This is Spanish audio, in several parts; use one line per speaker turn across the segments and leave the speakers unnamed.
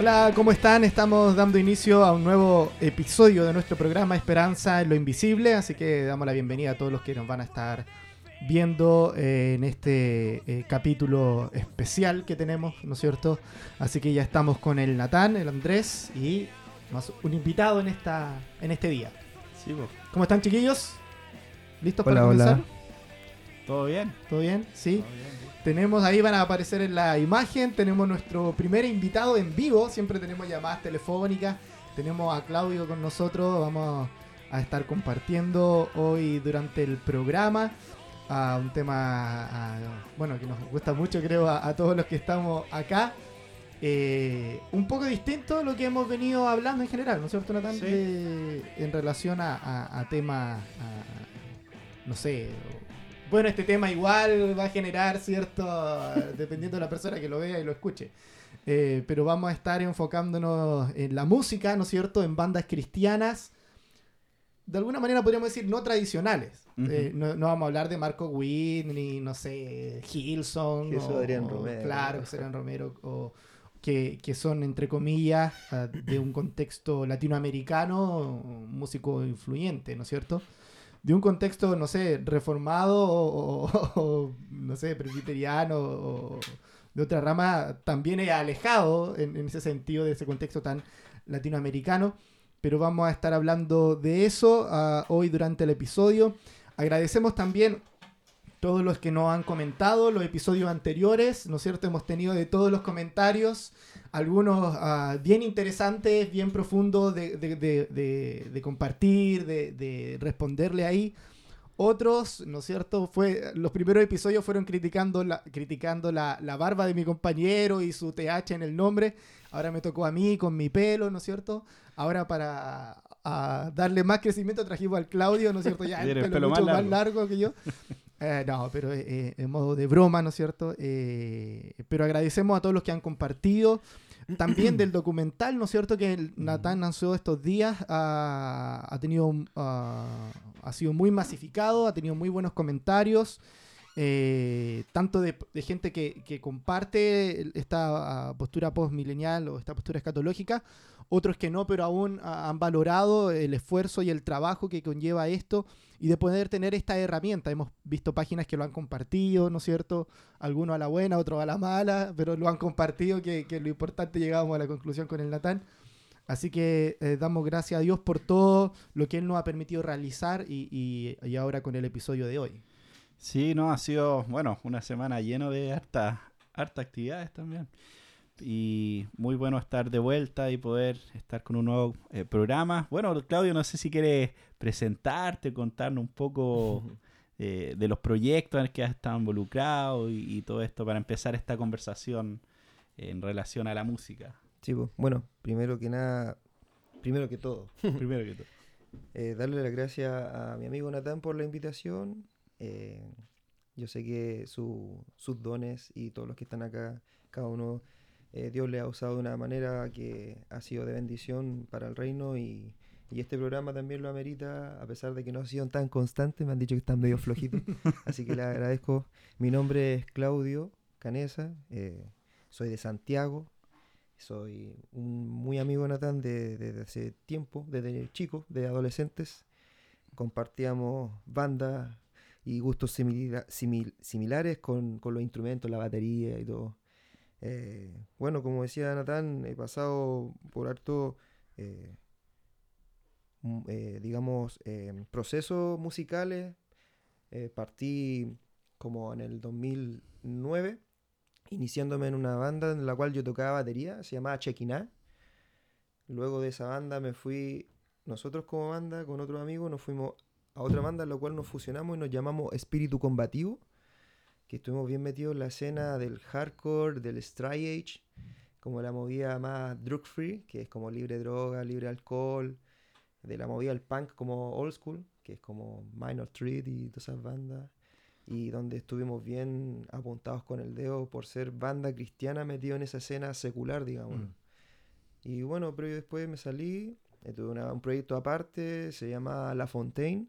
Hola, ¿cómo están? Estamos dando inicio a un nuevo episodio de nuestro programa Esperanza en lo Invisible, así que damos la bienvenida a todos los que nos van a estar viendo eh, en este eh, capítulo especial que tenemos, ¿no es cierto? Así que ya estamos con el Natán, el Andrés y más un invitado en esta en este día.
Sí.
¿Cómo están, chiquillos? ¿Listos
Hola,
para comenzar?
hola.
¿Todo bien?
¿Todo bien? Sí.
Todo bien, sí.
Tenemos ahí, van a aparecer en la imagen, tenemos nuestro primer invitado en vivo, siempre tenemos llamadas telefónicas, tenemos a Claudio con nosotros, vamos a estar compartiendo hoy durante el programa a un tema, a- bueno, que nos gusta mucho creo a, a todos los que estamos acá. Eh, un poco distinto a lo que hemos venido hablando en general, ¿no es cierto, Natán?
Sí.
De- en relación a, a- a temas, no sé, bueno, este tema igual va a generar cierto, dependiendo de la persona que lo vea y lo escuche. Eh, pero vamos a estar enfocándonos en la música, ¿no es cierto? En bandas cristianas, de alguna manera podríamos decir no tradicionales. Eh, no, no vamos a hablar de Marco Witt, ni no sé.
Jesús
o-
Adrián Romero.
Claro, Adrián Romero. O, que, que son, entre comillas, ah, de un contexto latinoamericano, un músico influyente, ¿no es cierto? De un contexto, no sé, reformado o, no sé, presbiteriano o de otra rama, también es alejado en, en ese sentido, de ese contexto tan latinoamericano. Pero vamos a estar hablando de eso ah, hoy durante el episodio. Agradecemos también todos los que nos han comentado los episodios anteriores, ¿no es cierto? Hemos tenido de todos los comentarios, algunos ah, bien interesantes, bien profundos de, de- de- de- de compartir, de, de responderle ahí. Otros, ¿no es cierto? Fue, los primeros episodios fueron criticando, la, criticando la, la barba de mi compañero y su TH en el nombre. Ahora me tocó a mí con mi pelo, ¿no es cierto? Ahora para a darle más crecimiento trajimos al Claudio, ¿no es cierto? Ya el pelo,
el pelo
mucho
más largo
que yo. Eh, no, pero eh, eh, en modo de broma, ¿no es cierto? Eh, pero agradecemos a todos los que han compartido. También del documental, ¿no es cierto? Que el Natán lanzó estos días. ah, ha tenido. ah, ha sido muy masificado, ha tenido muy buenos comentarios. Eh, tanto de, de gente que, que comparte esta ah, postura postmilenial o esta postura escatológica, otros que no, pero aún ah, han valorado el esfuerzo y el trabajo que conlleva esto y de poder tener esta herramienta. Hemos visto páginas que lo han compartido, ¿no es cierto? Algunos a la buena, otros a la mala, pero lo han compartido, que, que lo importante llegamos a la conclusión con el Natán. Así que eh, damos gracias a Dios por todo lo que Él nos ha permitido realizar y, y- y ahora con el episodio de hoy.
Sí, no, ha sido, bueno, una semana lleno de harta, harta actividades también. Y muy bueno estar de vuelta y poder estar con un nuevo eh, programa. Bueno, Claudio, no sé si quieres presentarte, contarnos un poco eh, de los proyectos en los que has estado involucrado y, y todo esto para empezar esta conversación en relación a la música.
Sí, pues, bueno, primero que nada, primero que todo,
Primero que todo.
eh, darle las gracias a mi amigo Natán por la invitación. Eh, yo sé que su- sus dones y todos los que están acá, cada uno, eh, Dios le ha usado de una manera que ha sido de bendición para el reino y, y este programa también lo amerita, a pesar de que no ha sido tan constante, me han dicho que están medio flojitos, así que le agradezco. Mi nombre es Claudio Canesa, eh, soy de Santiago, soy un muy amigo de Natán de- desde hace tiempo, desde chico, de adolescentes. Compartíamos bandas y gustos simila- simil- similares con, con los instrumentos, la batería y todo. Eh, bueno, como decía Natán, he pasado por harto, eh, eh, digamos, eh, procesos musicales. Eh, partí como en el 2009 iniciándome en una banda en la cual yo tocaba batería, se llamaba Chequiná. Luego de esa banda me fui, nosotros como banda, con otros amigos, nos fuimos a otra banda en la cual nos fusionamos y nos llamamos Espíritu Combativo, que estuvimos bien metidos en la escena del hardcore, del Stray Age, como la movida más drug free, que es como libre droga, libre alcohol, de la movida del punk como old school, que es como Minor Threat y todas esas bandas y donde estuvimos bien apuntados con el dedo por ser banda cristiana metido en esa escena secular, digamos.
Mm.
Y bueno, pero yo después me salí, eh, tuve una- un proyecto aparte, se llama La Fontaine,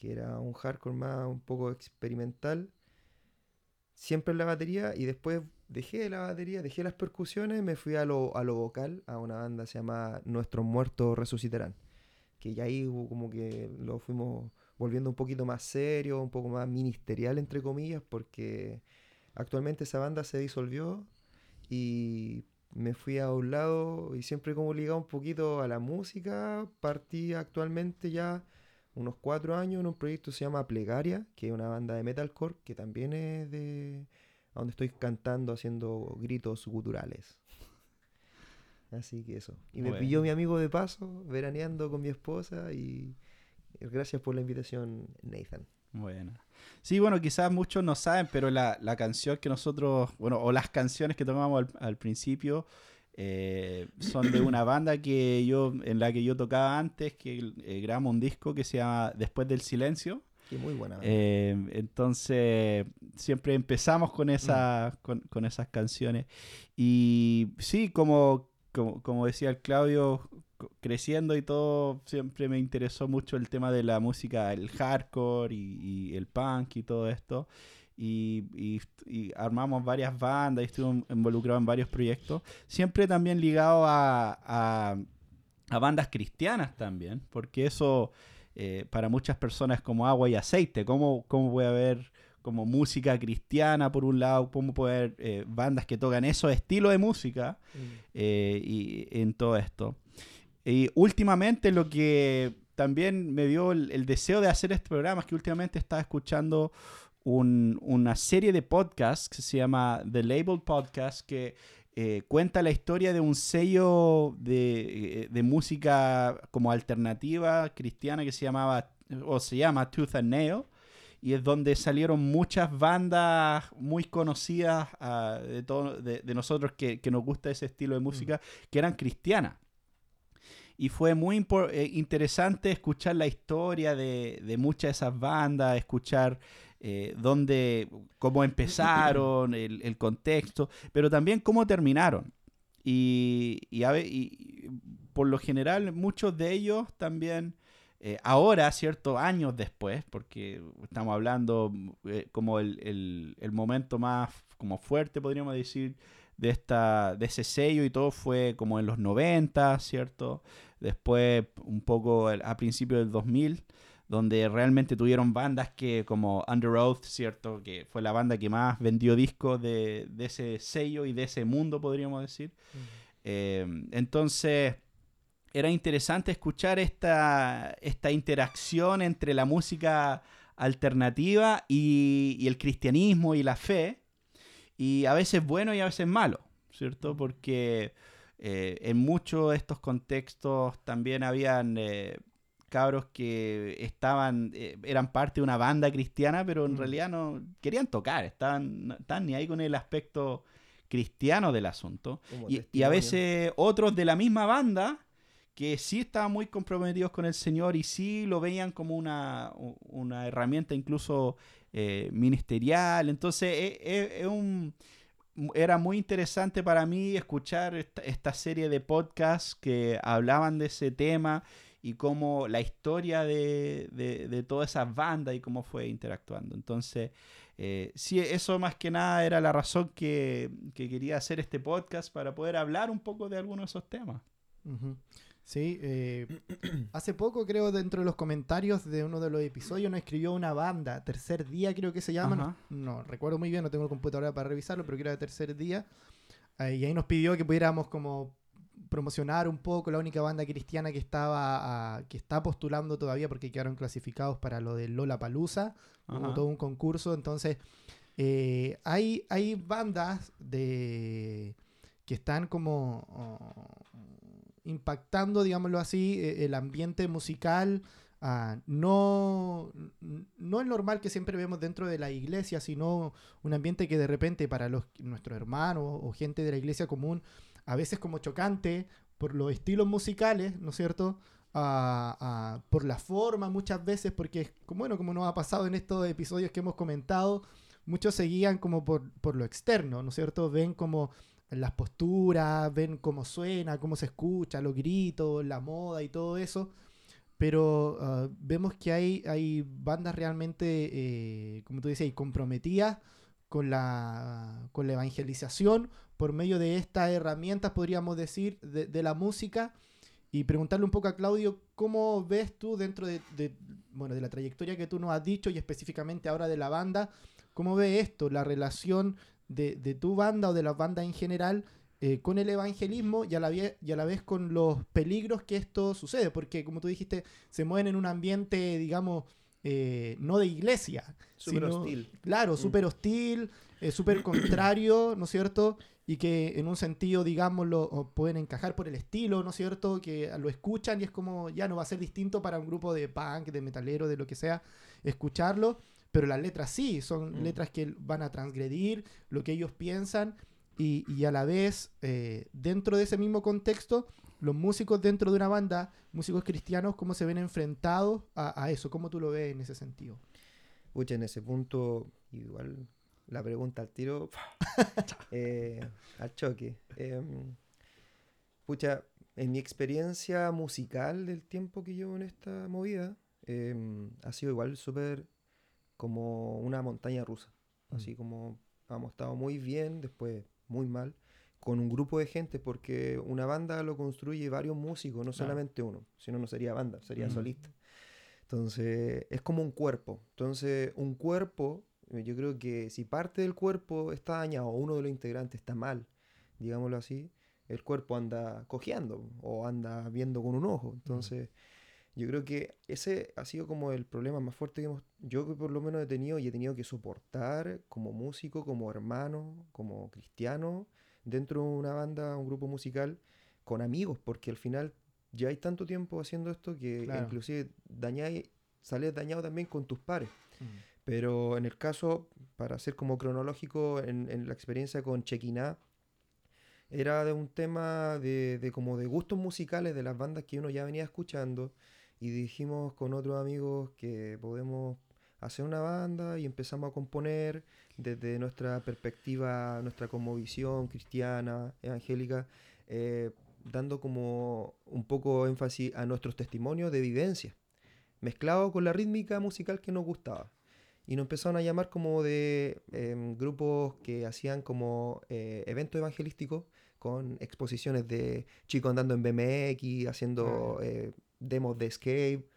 que era un hardcore más un poco experimental, siempre en la batería, y después dejé la batería, dejé las percusiones, me fui a lo, a lo vocal, a una banda se llama Nuestros Muertos Resucitarán. Que ya ahí como que lo fuimos volviendo un poquito más serio, un poco más ministerial, entre comillas, porque actualmente esa banda se disolvió y me fui a un lado y siempre como ligado un poquito a la música. Partí actualmente ya unos cuatro años en un proyecto que se llama Plegaria, que es una banda de metalcore que también es de donde estoy cantando, haciendo gritos guturales. Así que eso. Y me
Bueno.
pilló mi amigo de paso, veraneando con mi esposa y gracias por la invitación, Nathan.
Bueno. Sí, bueno, quizás muchos no saben, pero la, la canción que nosotros, bueno, o las canciones que tomamos al, al principio eh, son de una banda que yo, en la que yo tocaba antes, que eh, grabamos un disco que se llama Después del Silencio.
Que muy buena. banda.
Eh, entonces, siempre empezamos con, esa, con, con esas canciones. Y sí, como, como, como decía el Claudio, creciendo y todo, siempre me interesó mucho el tema de la música, el hardcore y, y el punk y todo esto. Y, y- y armamos varias bandas y estuve involucrado en varios proyectos. Siempre también ligado a, a, a bandas cristianas también, porque eso eh, para muchas personas es como agua y aceite. ¿Cómo, cómo puede haber como música cristiana por un lado? ¿Cómo puede haber eh, bandas que tocan esos estilos de música?
Mm.
eh, y en todo esto. Y últimamente lo que también me dio el, el deseo de hacer este programa es que últimamente estaba escuchando un- una serie de podcasts que se llama The Label Podcast que eh, cuenta la historia de un sello de, eh, de música como alternativa cristiana que se llamaba o se llama Tooth and Nail y es donde salieron muchas bandas muy conocidas ah, de, todo- de, de nosotros que, que nos gusta ese estilo de música, que eran cristianas. Y fue muy eh, interesante escuchar la historia de, de muchas de esas bandas, escuchar eh, dónde, cómo empezaron, el, el contexto, pero también cómo terminaron. Y, y y por lo general muchos de ellos también eh, ahora, ciertos años después, porque estamos hablando eh, como el, el- el momento más como fuerte, podríamos decir, de, esta, de ese sello y todo fue como en los 90, ¿cierto? Después un poco a principios del 2000, donde realmente tuvieron bandas que como Under Oath, ¿cierto? Que fue la banda que más vendió discos de, de ese sello y de ese mundo, podríamos decir. Eh, entonces, era interesante escuchar esta, esta interacción entre la música alternativa y, y el cristianismo y la fe, y a veces bueno y a veces malo, ¿cierto? Porque eh, en muchos de estos contextos también habían eh, cabros que estaban, eh, eran parte de una banda cristiana, pero en
Mm.
realidad no querían tocar, estaban, no estaban ni ahí con el aspecto cristiano del asunto. Y, y a veces otros de la misma banda que sí estaban muy comprometidos con el Señor y sí lo veían como una, una herramienta incluso eh, ministerial. Entonces e- e- es un- era muy interesante para mí escuchar esta, esta serie de podcasts que hablaban de ese tema y cómo la historia de, de, de todas esas bandas y cómo fue interactuando. Entonces, eh, sí, eso más que nada era la razón que, que quería hacer este podcast para poder hablar un poco de algunos de esos temas.
Sí, eh, hace poco creo dentro de los comentarios de uno de los episodios nos escribió una banda, Tercer Día creo que se llama, no, no recuerdo muy bien, no tengo el computadora para revisarlo, pero que era Tercer Día, Eh, y ahí nos pidió que pudiéramos como promocionar un poco la única banda cristiana que estaba que está postulando todavía porque quedaron clasificados para lo de Lola Palusa, todo un concurso, entonces eh, hay, hay bandas de que están como oh, impactando, digámoslo así, eh, el ambiente musical. ah, no, no el normal que siempre vemos dentro de la iglesia, sino un ambiente que de repente para los, nuestros hermanos o gente de la iglesia común, a veces como chocante por los estilos musicales, ¿no es cierto? Ah, ah, por la forma muchas veces, porque bueno, como nos ha pasado en estos episodios que hemos comentado, muchos seguían como por, por lo externo, ¿no es cierto? Ven como las posturas, ven cómo suena, cómo se escucha, los gritos, la moda y todo eso. Pero ah, vemos que hay, hay bandas realmente, eh, como tú decías, comprometidas con la, con la evangelización por medio de estas herramientas, podríamos decir, de, la música. Y preguntarle un poco a Claudio, ¿cómo ves tú dentro de, bueno, de la trayectoria que tú nos has dicho y específicamente ahora de la banda, cómo ve esto, la relación de, de tu banda o de las bandas en general eh, con el evangelismo y a, la vie- y a la vez con los peligros que esto sucede? Porque, como tú dijiste, se mueven en un ambiente, digamos, eh, no de iglesia,
Súper
sino-
hostil.
Claro,
Mm.
súper hostil, eh, súper contrario, ¿no es cierto? Y que en un sentido, digámoslo, pueden encajar por el estilo, ¿no es cierto? Que lo escuchan y es como, ya no va a ser distinto para un grupo de punk, de metalero, de lo que sea, escucharlo. Pero las letras sí, son
Mm.
letras que van a transgredir lo que ellos piensan y, y a la vez, eh, dentro de ese mismo contexto, los músicos dentro de una banda, músicos cristianos, ¿cómo se ven enfrentados a, a eso? ¿Cómo tú lo ves en ese sentido?
Pucha, en ese punto, igual la pregunta al tiro, eh, al choque. Em, pucha, en mi experiencia musical del tiempo que llevo en esta movida, em, ha sido igual súper como una montaña rusa. Así como hemos estado muy bien, después muy mal, con un grupo de gente, porque una banda lo construye varios músicos, no solamente uno, si no, no sería banda, sería
Mm.
solista. Entonces, es como un cuerpo. Entonces, un cuerpo, eh, yo creo que si parte del cuerpo está dañado uno de los integrantes está mal, digámoslo así, el cuerpo anda cojeando o anda viendo con un ojo. Entonces, yo creo que ese ha sido como el problema más fuerte que hemos, yo que por lo menos he tenido y he tenido que soportar como músico, como hermano, como cristiano, dentro de una banda, un grupo musical, con amigos, porque al final ya hay tanto tiempo haciendo esto que
Claro.
inclusive dañáis, sales dañado también con tus pares. Pero en el caso, para ser como cronológico, en, en la experiencia con Chequiná, era de un tema de, de como de gustos musicales de las bandas que uno ya venía escuchando y dijimos con otros amigos que podemos hacer una banda y empezamos a componer desde nuestra perspectiva, nuestra cosmovisión cristiana, evangélica, eh, dando como un poco énfasis a nuestros testimonios de vivencia, mezclado con la rítmica musical que nos gustaba. Y nos empezaron a llamar como de em, grupos que hacían como eh, eventos evangelísticos con exposiciones de chicos andando en BMX, haciendo eh, demos de escape.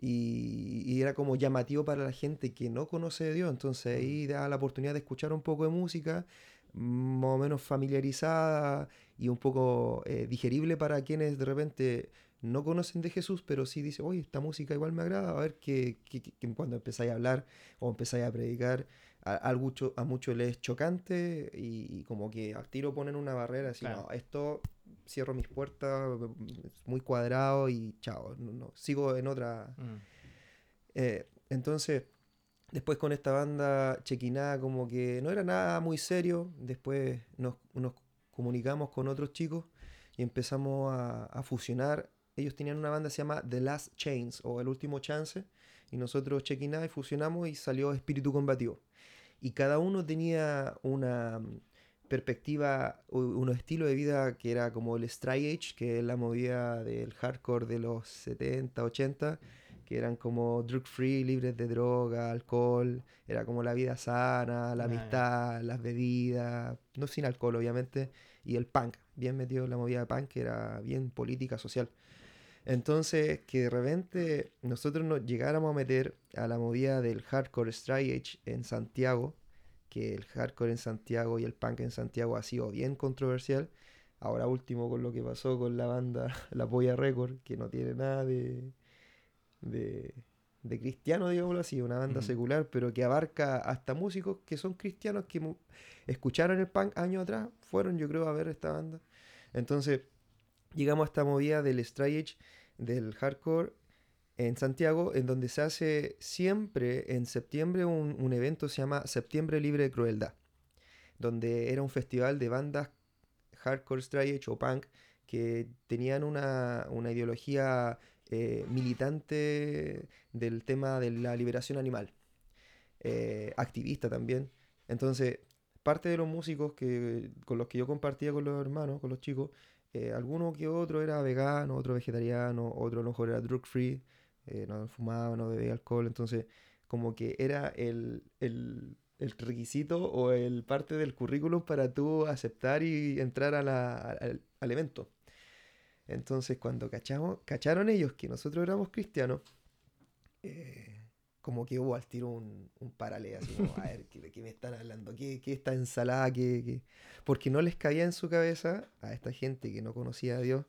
Y, y era como llamativo para la gente que no conoce de Dios. Entonces ahí daba la oportunidad de escuchar un poco de música más o menos familiarizada y un poco eh, digerible para quienes de repente no conocen de Jesús, pero sí dicen, oye, esta música igual me agrada, a ver que- que- que cuando empezáis a hablar o empezáis a predicar, a, a mucho, a muchos les es chocante y, y como que al tiro ponen una barrera, así,
Claro.
no, esto cierro mis puertas, es muy cuadrado y chao, no, no, sigo en otra... Eh, entonces, después con esta banda Chequiná, como que no era nada muy serio. Después nos, nos comunicamos con otros chicos y empezamos a, a fusionar. Ellos tenían una banda que se llama The Last Chains o El Último Chance. Y nosotros Chequiná y fusionamos y salió Espíritu Combativo. Y cada uno tenía una mm, perspectiva, u- un estilo de vida que era como el Stray Age, que es la movida del hardcore de los 70, 80 que eran como drug free, libres de droga, alcohol, era como la vida sana, la amistad, las bebidas, no sin alcohol obviamente, y el punk, bien metido en la movida de punk, que era bien política, social. Entonces, que de repente nosotros nos llegáramos a meter a la movida del hardcore strike en Santiago, que el hardcore en Santiago y el punk en Santiago ha sido bien controversial. Ahora último con lo que pasó con la banda La Polla Record, que no tiene nada de, de, de cristiano, digámoslo así, una banda secular, pero que abarca hasta músicos que son cristianos que escucharon el punk años atrás, fueron yo creo a ver esta banda. Entonces, llegamos a esta movida del Edge, del hardcore en Santiago, en donde se hace siempre en septiembre un, un evento que se llama Septiembre Libre de Crueldad, donde era un festival de bandas hardcore, Edge o punk que tenían una, una ideología eh, militante del tema de la liberación animal, eh, activista también. Entonces, parte de los músicos que, con los que yo compartía con los hermanos, con los chicos, eh, alguno que otro era vegano, otro vegetariano, otro a lo mejor era drug free, eh, no fumaba, no bebía alcohol, entonces como que era el, el requisito o el parte del currículum para tú aceptar y entrar al, al evento. Entonces, cuando cacharon ellos que nosotros éramos cristianos, eh, como que hubo al tiro un, un paralelo, así como, a ver, ¿qué- ¿de qué me están hablando? ¿Qué, qué esta ensalada? ¿Qué, qué?". Porque no les caía en su cabeza a esta gente que no conocía a Dios,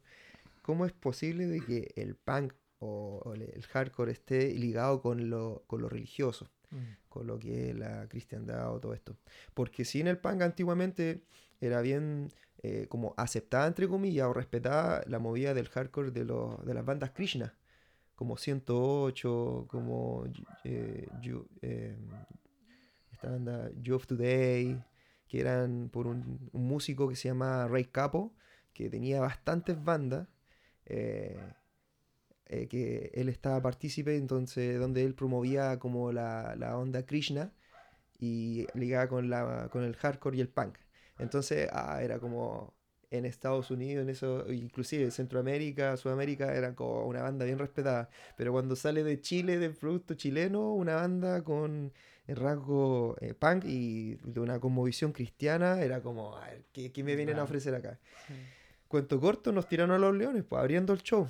¿cómo es posible de que el punk o, el hardcore esté ligado con lo, con lo religioso?
Mm.
con lo que es la cristiandad o todo esto. Porque si en el punk antiguamente era bien eh, como aceptada, entre comillas, o respetada la movida del hardcore de, los, de las bandas Krishna, como 108, como eh, You- eh, esta banda of Today, que eran por un, músico que se llama Ray Capo, que tenía bastantes bandas. eh, eh, que él estaba partícipe, entonces donde él promovía como la, la onda Krishna y ligada con, la, con el hardcore y el punk. Entonces ah, era como en Estados Unidos, en eso, inclusive Centroamérica, Sudamérica, era como una banda bien respetada. Pero cuando sale de Chile, del producto chileno, una banda con el rasgo eh, punk y de una conmovisión cristiana, era como, a ver, ¿qué, qué me vienen a ofrecer acá? Cuento corto, nos tiraron a los leones, pues abriendo el show.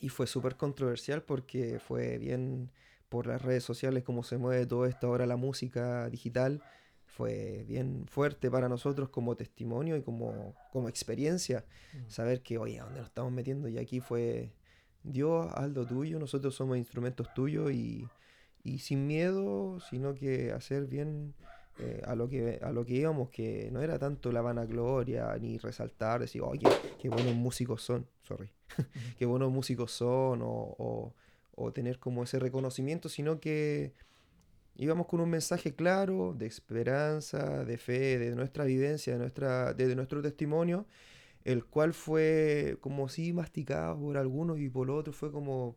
Y fue súper controversial porque fue bien por las redes sociales, como se mueve todo esto ahora la música digital. Fue bien fuerte para nosotros como testimonio y como, como experiencia.
Mm.
Saber que, oye, ¿a dónde nos estamos metiendo? Y aquí fue, Dios, lo tuyo, nosotros somos instrumentos tuyos y, y sin miedo, sino que hacer bien eh, a, lo que, a lo que íbamos, que no era tanto la vanagloria ni resaltar, decir, oye, qué buenos músicos son, sorry, qué buenos músicos son, o, o- o tener como ese reconocimiento, sino que íbamos con un mensaje claro de esperanza, de fe, de nuestra vivencia, de, nuestra, de nuestro testimonio, el cual fue como si masticado por algunos y por otros fue como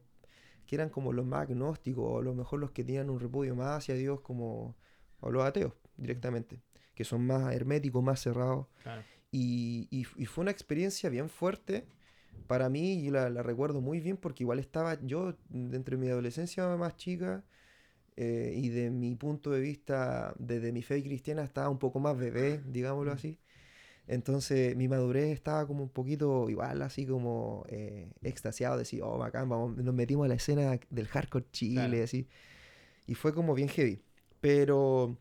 que eran como los más agnósticos, o a lo mejor los que tenían un repudio más hacia Dios, como o los ateos directamente, que son más herméticos, más cerrados.
Claro.
Y, y- y fue una experiencia bien fuerte para mí y la, la recuerdo muy bien porque igual estaba yo dentro de mi adolescencia más chica eh, y de mi punto de vista, desde mi fe cristiana, estaba un poco más bebé, digámoslo
Mm.
así. Entonces mi madurez estaba como un poquito igual, así como eh, extasiado, decir, oh, bacán, vamos, nos metimos a la escena del hardcore Chile,
Claro.
así. Y fue como bien heavy. Pero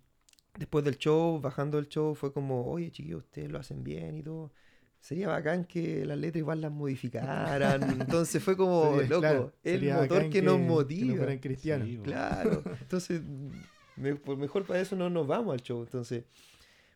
después del show, bajando el show, fue como, oye, chiquillos, ustedes lo hacen bien y todo. Sería bacán que las letras igual las modificaran. Entonces fue como,
Sería-
loco,
claro,
el motor que, nos
Que no
motiva.
fueran cristianos.
Sí.
Claro. Entonces, me- pues mejor para eso no nos vamos al show. Entonces,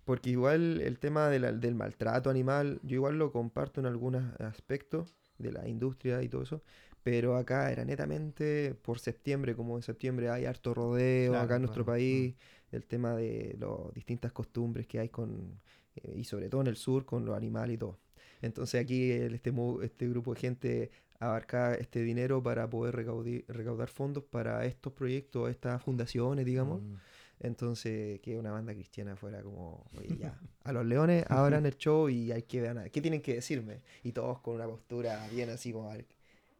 porque igual el tema de la- del maltrato animal, yo igual lo comparto en algunos aspectos de la industria y todo eso. Pero acá era netamente por septiembre, como en septiembre hay harto rodeo
Claro,
acá en nuestro
claro,
país, el tema de las distintas costumbres que hay con, eh, y sobre todo en el sur, con los animales y todo. Entonces aquí el- este, este grupo de gente abarca este dinero para poder recaudi- recaudar fondos para estos proyectos, estas fundaciones, digamos.
Mm.
Entonces, que una banda cristiana fuera como, oye, ya, a los leones abran el show y hay que ver, ¿qué tienen que decirme? Y todos con una postura bien así como, a ver,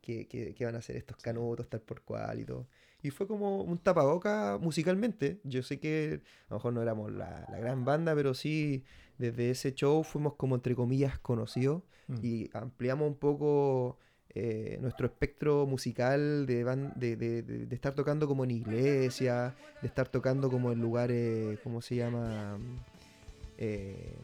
¿qué, qué- qué van a hacer estos canutos, tal por cual y todo? Y fue como un tapaboca musicalmente. Yo sé que a lo mejor no éramos la, la gran banda, pero sí, desde ese show fuimos como, entre comillas, conocidos
Mm.
y ampliamos un poco eh, nuestro espectro musical de, de, de- de- de estar tocando como en iglesia, de estar tocando como en lugares, ¿cómo se llama? Eh,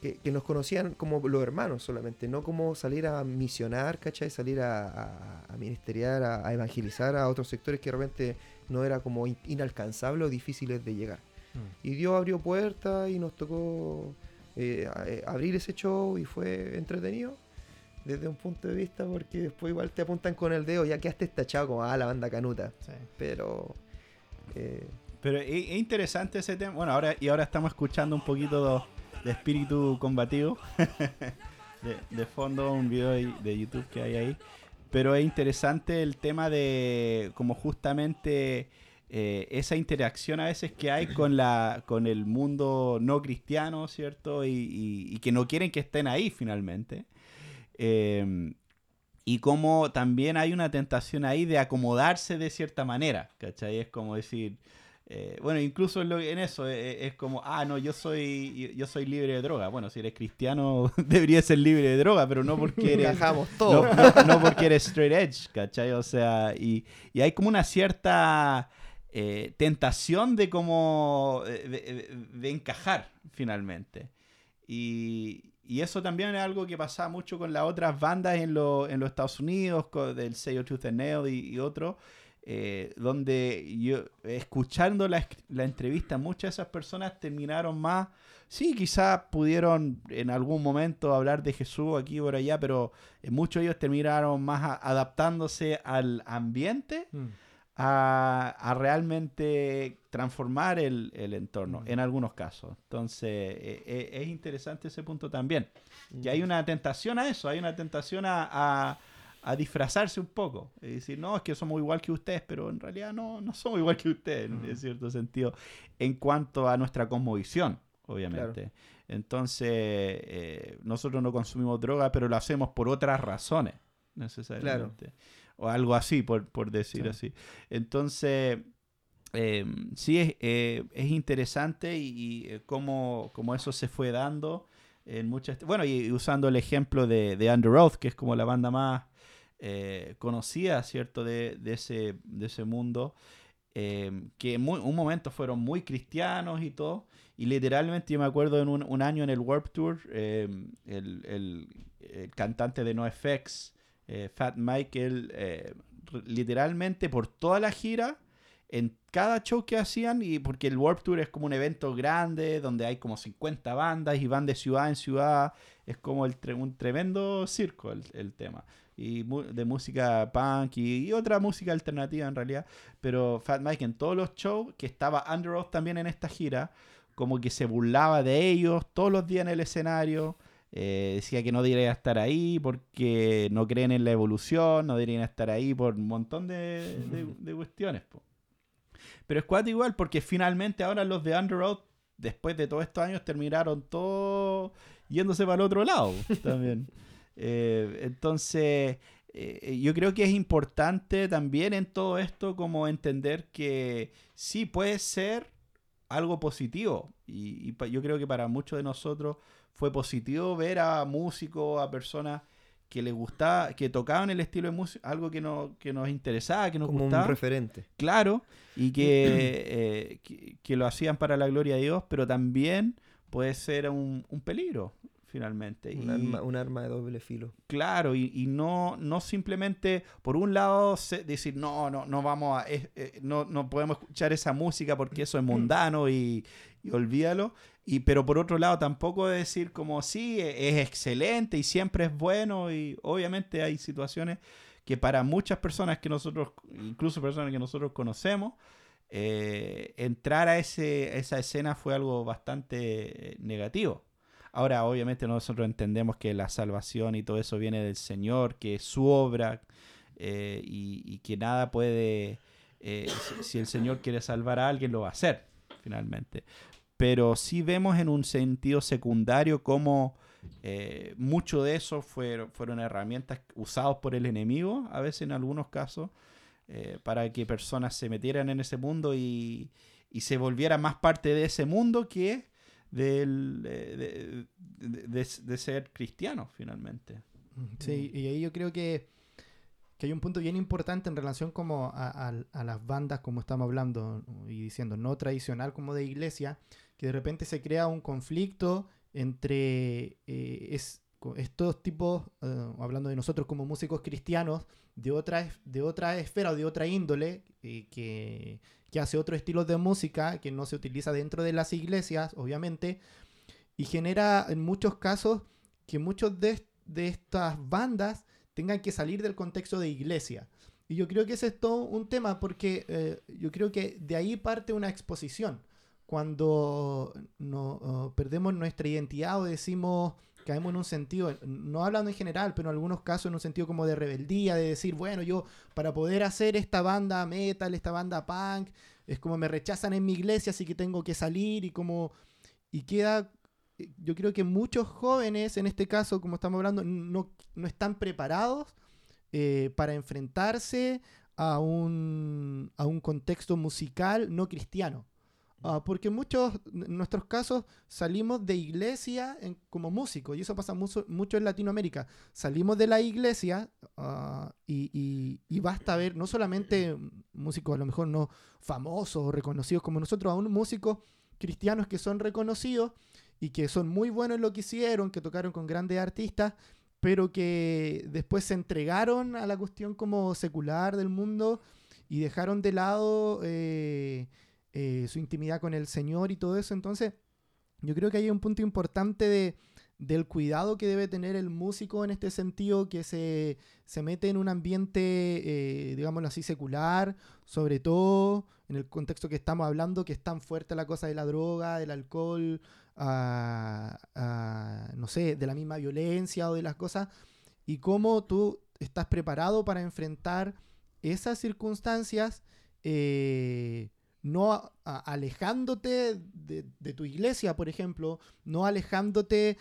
que, que nos conocían como los hermanos solamente, no como salir a misionar, ¿cachai? Salir a, a, a ministeriar, a, a evangelizar a otros sectores que realmente no era como in- inalcanzable o difíciles de llegar.
Mm.
Y Dios abrió puertas y nos tocó eh, eh, abrir ese show y fue entretenido desde un punto de vista porque después igual te apuntan con el dedo, ya quedaste tachado como, ah, la banda canuta.
Sí.
Pero... eh,
Pero es, es interesante ese tema. Bueno, ahora y ahora estamos escuchando un poquito de espíritu combativo. de, de fondo, un video de, de YouTube que hay ahí. Pero es interesante el tema de como justamente eh, esa interacción a veces que hay con la con el mundo no cristiano, ¿cierto? Y, y- y que no quieren que estén ahí finalmente. Eh, y como también hay una tentación ahí de acomodarse de cierta manera, ¿cachai? Es como decir, eh, bueno, incluso en, lo- en eso eh, es, como, ah, no, yo soy yo soy libre de droga. Bueno, si eres cristiano deberías ser libre de droga, pero no porque eres
Encajamos
no,
todo.
no- no porque eres straight edge, ¿cachai? O sea, y, y hay como una cierta eh, tentación de como eh, de, de- de encajar finalmente. Y, y eso también es algo que pasaba mucho con las otras bandas en, lo- en los Estados Unidos, co- del sello Truth and Nail y, y otros, eh, donde yo, escuchando la, la entrevista, muchas de esas personas terminaron más, sí, quizás pudieron en algún momento hablar de Jesús aquí y por allá, pero eh, muchos de ellos terminaron más a- adaptándose al ambiente
Mm.
a, a realmente transformar el, el entorno, en algunos casos. Entonces, eh, eh, es interesante ese punto también. Que hay una tentación a eso, hay una tentación a, a- a disfrazarse un poco. Es decir, no, es que somos igual que ustedes, pero en realidad no, no somos igual que ustedes, en cierto sentido, en cuanto a nuestra cosmovisión, obviamente. Entonces, eh, nosotros no consumimos droga, pero lo hacemos por otras razones, necesariamente. O algo así, por, por decir
Sí.
así. Entonces, eh, sí es, eh, es interesante y, y, eh, cómo, cómo eso se fue dando en muchas... Bueno, y usando el ejemplo de, de Under Oath, que es como la banda más eh, conocida, ¿cierto?, de, ese, de ese mundo, eh, que en un momento fueron muy cristianos y todo, y literalmente yo me acuerdo en un, año en el Warp Tour, eh, el, el- cantante de NoFX, eh, Fat él eh, literalmente por toda la gira, en cada show que hacían, y porque el Warp Tour es como un evento grande, donde hay como 50 bandas y van de ciudad en ciudad, es como un tremendo circo el tema. Y de música punk y, y otra música alternativa en realidad. Pero Fat Mike en todos los shows, que estaba Under Oath también en esta gira, como que se burlaba de ellos todos los días en el escenario. eh, decía que no deberían estar ahí porque no creen en la evolución, no deberían estar ahí por un montón de, de- de cuestiones. po. Pero es cuatro igual porque finalmente ahora los de Under Oath, después de todos estos años, terminaron todos yéndose para el otro lado también. Eh, entonces, eh, yo creo que es importante también en todo esto como entender que sí puede ser algo positivo. Y, yo creo que para muchos de nosotros fue positivo ver a músicos, a personas que les gustaba, que tocaban el estilo de música, algo que, no, que nos interesaba, que nos
Como
gustaba.
un referente.
Claro, y que, eh, que, que lo hacían para la gloria de Dios, pero también puede ser un, un peligro, finalmente.
Un
Y-
arma, un arma de doble filo.
Claro, y, y no, no simplemente, por un lado, se- decir, no, no, no vamos a, eh, no, no podemos escuchar esa música porque eso es mundano y, y olvídalo. Y, pero por otro lado, tampoco decir como, sí, e- es excelente y siempre es bueno. Y obviamente hay situaciones que para muchas personas que nosotros, incluso personas que nosotros conocemos, eh, entrar a ese, esa escena fue algo bastante negativo. Ahora, obviamente nosotros entendemos que la salvación y todo eso viene del Señor, que es su obra eh, y, que nada puede, eh, si, el Señor quiere salvar a alguien, lo va a hacer, finalmente. Pero sí vemos en un sentido secundario cómo eh, mucho de eso fueron, fueron herramientas usadas por el enemigo, a veces en algunos casos, eh, para que personas se metieran en ese mundo y, y se volvieran más parte de ese mundo que del, eh, de, de- de- ser cristiano finalmente.
Sí, y ahí yo creo que, que hay un punto bien importante en relación como a, a- las bandas, como estamos hablando y diciendo, no tradicional como de iglesia, que de repente se crea un conflicto entre eh, es- estos tipos, eh, hablando de nosotros como músicos cristianos, de otra, de otra esfera o de otra índole, eh, que, que hace otro estilo de música que no se utiliza dentro de las iglesias, obviamente, y genera en muchos casos que muchos de, de estas bandas tengan que salir del contexto de iglesia. Y yo creo que ese es todo un tema porque eh, yo creo que de ahí parte una exposición. Cuando no, oh, perdemos nuestra identidad o decimos, caemos en un sentido, no hablando en general, pero en algunos casos en un sentido como de rebeldía, de decir, bueno, yo para poder hacer esta banda metal, esta banda punk, es como me rechazan en mi iglesia, así que tengo que salir y como... Y queda yo creo que muchos jóvenes, en este caso, como estamos hablando, no, no están preparados eh, para enfrentarse a un, a un contexto musical no cristiano. Ah, porque muchos, en nuestros casos, salimos de iglesia en- como músicos, y eso pasa mucho, mucho en Latinoamérica. Salimos de la iglesia ah, y basta ver no solamente músicos a lo mejor no famosos o reconocidos como nosotros, aún músicos cristianos que son reconocidos y que son muy buenos en lo que hicieron, que tocaron con grandes artistas, pero que después se entregaron a la cuestión como secular del mundo y dejaron de lado eh, eh, su intimidad con el Señor y todo eso. Entonces, yo creo que hay un punto importante de, del cuidado que debe tener el músico en este sentido, que se, se mete en un ambiente, eh, digámoslo así, secular, sobre todo en el contexto que estamos hablando, que es tan fuerte la cosa de la droga, del alcohol, ah, ah, no sé, de la misma violencia o de las cosas, y cómo tú estás preparado para enfrentar esas circunstancias, eh, no alejándote de, tu iglesia, por ejemplo, no alejándote,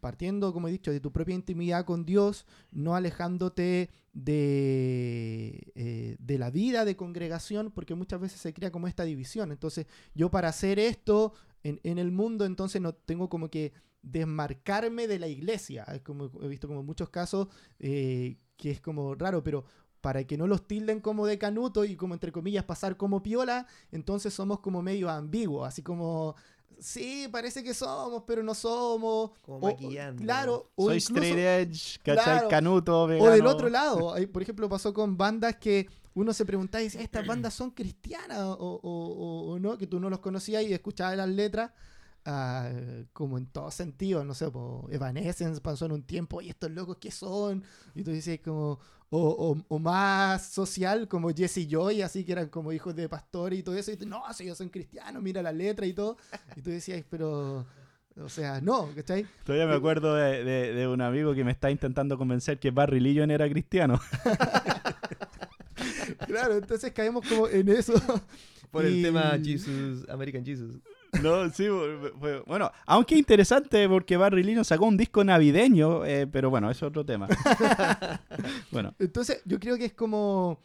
partiendo, como he dicho, de tu propia intimidad con Dios, no alejándote de, eh, la vida de congregación, porque muchas veces se crea como esta división. Entonces, yo para hacer esto en, en el mundo, entonces no tengo como que desmarcarme de la iglesia. Es como he visto como muchos casos eh, que es como raro, pero para que no los tilden como de canuto y como entre comillas pasar como piola, entonces somos como medio ambiguos, así como sí, parece que somos, pero no somos.
Como
O- o-
maquillando.
claro, o
Soy
incluso-
straight edge, ¿cachai?
Claro.
Canuto,
o
vegano.
del otro lado, por ejemplo, pasó con bandas que uno se preguntaba y decía, ¿estas bandas son cristianas o, o- o- o no? Que tú no los conocías y escuchabas las letras ah, como en todo sentido, no sé, po, Evanescence pasó en un tiempo, ¿y estos locos qué son? Y tú dices como, o, o- o más social como Jesse Joy, así que eran como hijos de pastor y todo eso, y tú, no, si ellos son cristianos, mira la letra y todo, y tú decías, pero, o sea, no, ¿cachai?
Todavía me acuerdo de, de- de un amigo que me está intentando convencer que Barry Lillian era cristiano.
Claro, entonces caemos como en eso.
Por el tema Jesus, American Jesus.
No, sí, fue- bueno, aunque interesante porque Barry Lillian sacó un disco navideño, eh, pero bueno, es otro tema. bueno,
Entonces, yo creo que es como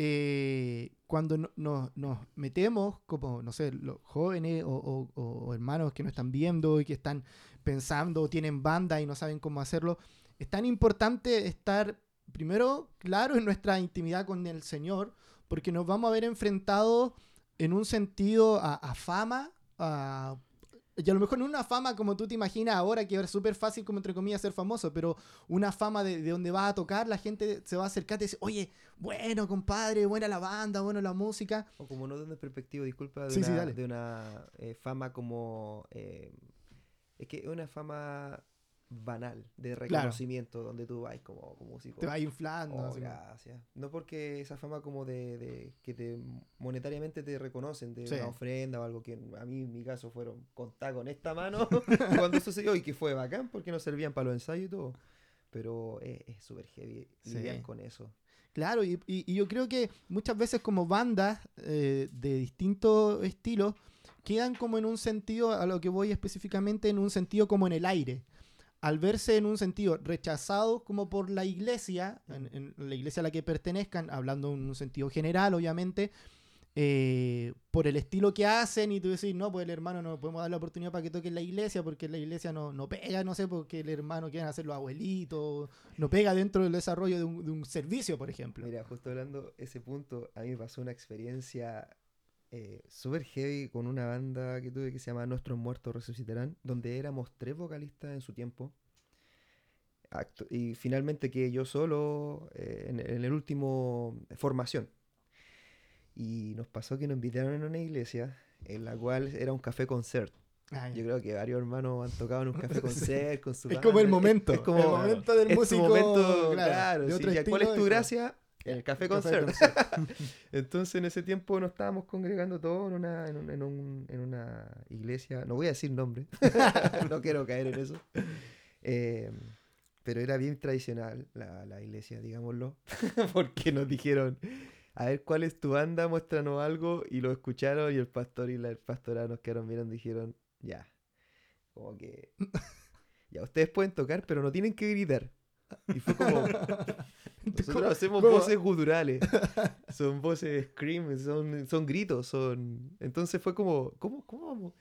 eh, cuando no- no- nos metemos, como, no sé, los jóvenes o, o- o- o hermanos que nos están viendo y que están pensando o tienen banda y no saben cómo hacerlo, es tan importante estar, primero, claro en nuestra intimidad con el Señor, porque nos vamos a ver enfrentados en un sentido a, a fama, a... Y a lo mejor no una fama como tú te imaginas ahora, que es súper fácil, como entre comillas, ser famoso, pero una fama de, de donde vas a tocar, la gente se va a acercar y te dice, oye, bueno, compadre, buena la banda, buena la música.
O como no desde perspectiva, disculpa, de
Sí,
una, de una eh, fama como... eh, es que es una fama banal, de reconocimiento, donde tú vas como, como músico.
Te va inflando.
Oh, gracias. No porque esa fama como de, de que te monetariamente te reconocen de
Sí.
una ofrenda o algo que a mí en mi caso fueron contar con esta mano cuando sucedió y que fue bacán porque nos servían para los ensayos y todo. Pero es es súper heavy
Sí.
lidiar con eso.
Claro, y, y- y yo creo que muchas veces como bandas eh, de distintos estilos quedan como en un sentido, a lo que voy específicamente, en un sentido como en el aire. Al verse en un sentido rechazados como por la iglesia, en, en la iglesia a la que pertenezcan, hablando en un sentido general, obviamente, eh, por el estilo que hacen y tú decís, no, pues el hermano no podemos dar la oportunidad para que toque la iglesia porque la iglesia no, no pega, no sé, porque el hermano quieren hacer los abuelitos, no pega dentro del desarrollo de un, de un servicio, por ejemplo.
Mira, justo hablando ese punto, a mí me pasó una experiencia eh, súper heavy con una banda que tuve que se llama Nuestros Muertos Resucitarán, donde éramos tres vocalistas en su tiempo. Actu- y finalmente quedé yo solo eh, en, en el último formación. Y nos pasó que nos invitaron a una iglesia en la cual era un café concert.
Ah.
Yo creo que varios hermanos han tocado en un café
Sí.
concert con su
es como el momento,
Es, como
el momento del
es tu
músico,
momento,
claro,
claro,
de
sí, ¿Cuál es tu
es
gracia? En el café
como-
concert. Entonces en ese tiempo nos estábamos congregando todos en una, en, un- en un- en una iglesia, no voy a decir nombre, no quiero caer en eso, Eh, pero era bien tradicional la, la iglesia, digámoslo, porque nos dijeron, a ver cuál es tu banda, muéstranos algo, y lo escucharon y el pastor y la pastora nos quedaron mirando y dijeron, ya, como que, ya, ustedes pueden tocar, pero no tienen que gritar. Y fue como, Nosotros hacemos
¿Cómo?
voces guturales. son voces scream, son, son gritos, son. Entonces fue como. ¿Cómo, cómo vamos?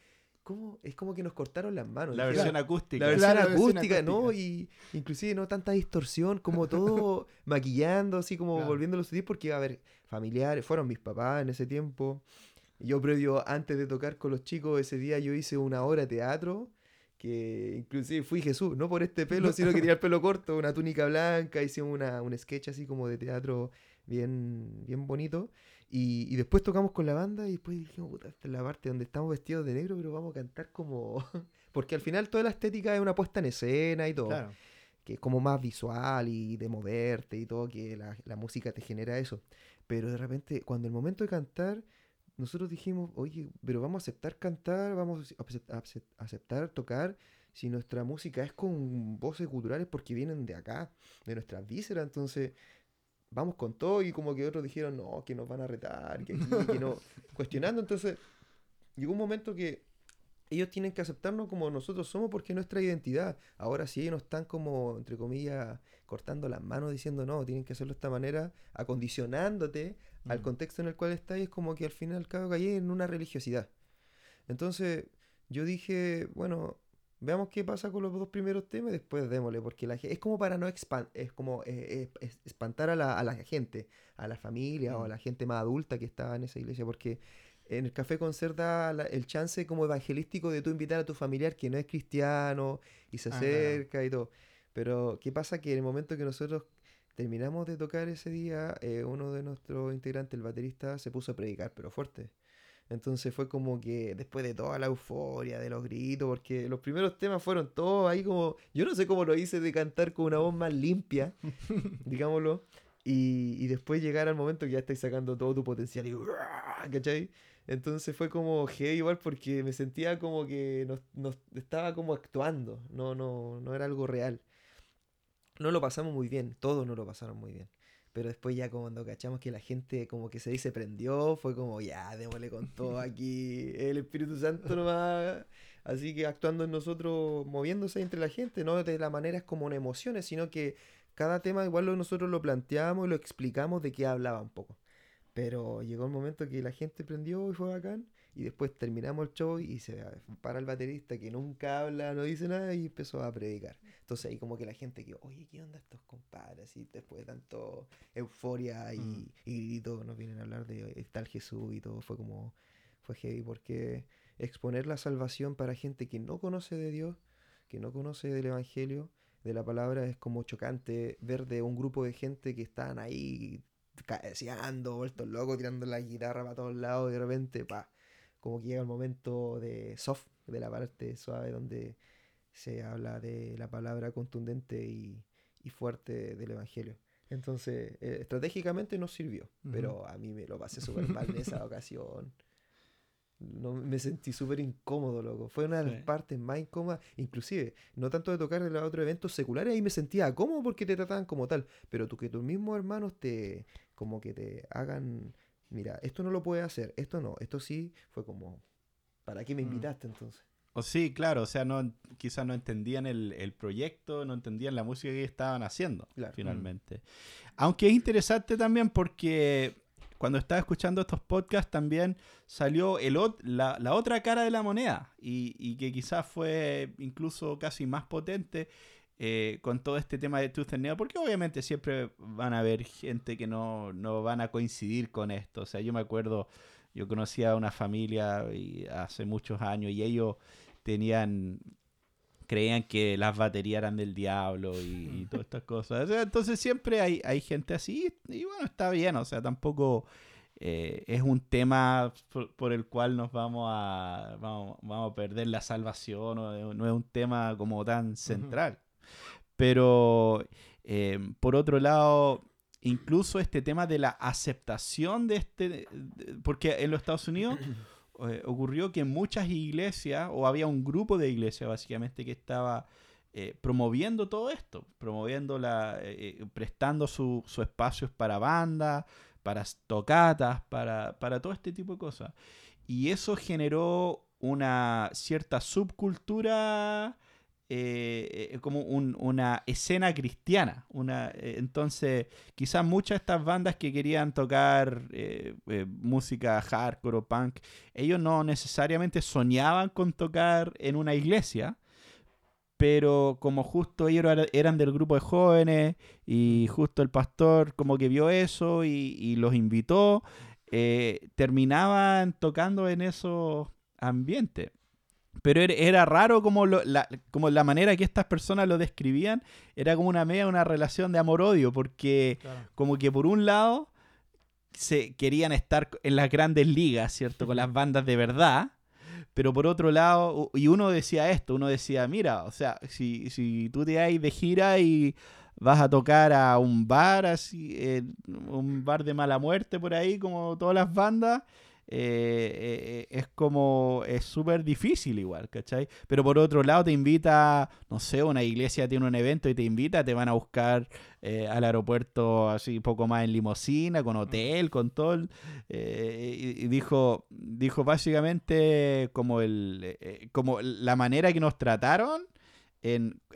¿Cómo? Es como que nos cortaron las manos.
La versión acústica.
La versión
Claro, la versión
acústica, ¿no?
acústica.
Y inclusive no tanta distorsión, como todo maquillando, así como
Claro.
volviéndolo sutil, porque, a ver, familiares, fueron mis papás en ese tiempo. Yo previo, antes de tocar con los chicos, ese día yo hice una obra de teatro, que inclusive fui Jesús, no por este pelo, sino que tenía el pelo corto, una túnica blanca, hice una, un sketch así como de teatro bien, bien bonito. Y, y después tocamos con la banda y después dijimos, puta, esta es la parte donde estamos vestidos de negro, pero vamos a cantar como... Porque al final toda la estética es una puesta en escena y todo,
Claro.
que es como más visual y de moverte y todo, que la, la música te genera eso. Pero de repente, cuando el momento de cantar, nosotros dijimos, oye, pero vamos a aceptar cantar, vamos a acep- a acep- a aceptar tocar, si nuestra música es con voces culturales porque vienen de acá, de nuestras vísceras, entonces vamos con todo y como que otros dijeron, no, que nos van a retar, que aquí, que no, cuestionando, entonces llegó un momento que ellos tienen que aceptarnos como nosotros somos porque es nuestra identidad. Ahora si ellos nos están como, entre comillas, cortando las manos diciendo, no, tienen que hacerlo de esta manera, acondicionándote al contexto en el cual estás, es como que al final al cabo caí en una religiosidad. Entonces yo dije, bueno, veamos qué pasa con los dos primeros temas y después démosle, porque la, es como para no expan- es como eh, eh, es- espantar a la, a la gente, a la familia o a
Mm.
la gente más adulta que estaba en esa iglesia, porque en el café concert da la- el chance como evangelístico de tú invitar a tu familiar que no es cristiano y se
Ah,
acerca y todo. Pero ¿qué pasa? Que en el momento que nosotros terminamos de tocar ese día, eh, uno de nuestros integrantes, el baterista, se puso a predicar, pero fuerte. Entonces fue como que después de toda la euforia, de los gritos, porque los primeros temas fueron todos ahí como, yo no sé cómo lo hice de cantar con una voz más limpia, digámoslo, y, y después llegar al momento que ya estáis sacando todo tu potencial y. ¿cachai? Entonces fue como heavy igual porque me sentía como que nos, nos estaba como actuando, no, no, no era algo real. No lo pasamos muy bien, todos no lo pasaron muy bien. Pero después ya cuando cachamos que la gente como que se dice prendió, fue como ya, démosle con todo aquí, el Espíritu Santo nomás. Así que actuando en nosotros, moviéndose entre la gente, no de la manera como en emociones, sino que cada tema igual nosotros lo planteamos y lo explicamos de qué hablaba un poco. Pero llegó el momento que la gente prendió y fue bacán. Y después terminamos el show y se para el baterista que nunca habla, no dice nada y empezó a predicar. Entonces ahí como que la gente que, oye, ¿qué onda estos compadres? Y después de tanto euforia y,
Mm.
y nos vienen a hablar de el Jesús y todo. Fue como, fue heavy porque exponer la salvación para gente que no conoce de Dios, que no conoce del Evangelio, de la palabra, es como chocante ver de un grupo de gente que estaban ahí cabeceando, vueltos locos, tirando la guitarra para todos lados y de repente, pa, como que llega el momento de soft, de la parte suave donde se habla de la palabra contundente y, y fuerte del Evangelio. Entonces, eh, estratégicamente nos sirvió, pero a mí me lo pasé súper mal en esa ocasión. No, me sentí súper incómodo, loco. Fue una de las partes más incómodas. Inclusive, no tanto de tocar en los otros eventos seculares, ahí me sentía cómodo porque te trataban como tal. Pero tú que tus mismos hermanos te, como que te hagan, mira, esto no lo puedes hacer, esto no, esto sí, fue como, ¿para qué me
Mm.
invitaste entonces?
O sí, claro, o sea, no, quizás no entendían el, el proyecto, no entendían la música que estaban haciendo,
Claro.
finalmente. Aunque es interesante también porque cuando estaba escuchando estos podcasts también salió la, otra cara de la moneda y, y que quizás fue incluso casi más potente eh, con todo este tema de Truth and Neo, porque obviamente siempre van a haber gente que no, no van a coincidir con esto. O sea, yo me acuerdo, yo conocía a una familia hace muchos años y ellos tenían creían que las baterías eran del diablo y, y todas estas cosas. O sea, entonces siempre hay, hay gente así y bueno, está bien, o sea, tampoco eh, es un tema por, por el cual nos vamos a, vamos, vamos a perder la salvación, o no es un tema como tan central. Pero eh, por otro lado, incluso este tema de la aceptación de este, de- porque en los Estados Unidos eh, ocurrió que muchas iglesias, o había un grupo de iglesias básicamente que estaba eh, promoviendo todo esto, promoviendo la, eh, prestando su- sus espacios para bandas, para tocatas, para, para todo este tipo de cosas. Y eso generó una cierta subcultura eh, como un- una escena cristiana. Una, eh, entonces, quizás muchas de estas bandas que querían tocar eh, música hardcore o punk, ellos no necesariamente soñaban con tocar en una iglesia, pero como justo ellos era- eran del grupo de jóvenes y justo el pastor como que vio eso y, y los invitó, terminaban tocando en esos ambientes. Pero era, raro como, lo- la, como la manera que estas personas lo describían, era como una media, una relación de amor-odio, porque como que por un lado se querían estar en las grandes ligas, ¿cierto? Con las bandas de verdad. Pero por otro lado, y uno decía esto, uno decía, mira, o sea, si, si tú te vas de gira y vas a tocar a un bar así, eh, un bar de mala muerte por ahí, como todas las bandas, eh, eh, es como, es súper difícil igual, ¿cachai? Pero por otro lado te invita, no sé, una iglesia tiene un evento y te invita, te van a buscar eh, al aeropuerto así poco más en limosina, con hotel, con todo. y, dijo, dijo básicamente como, el, como la manera que nos trataron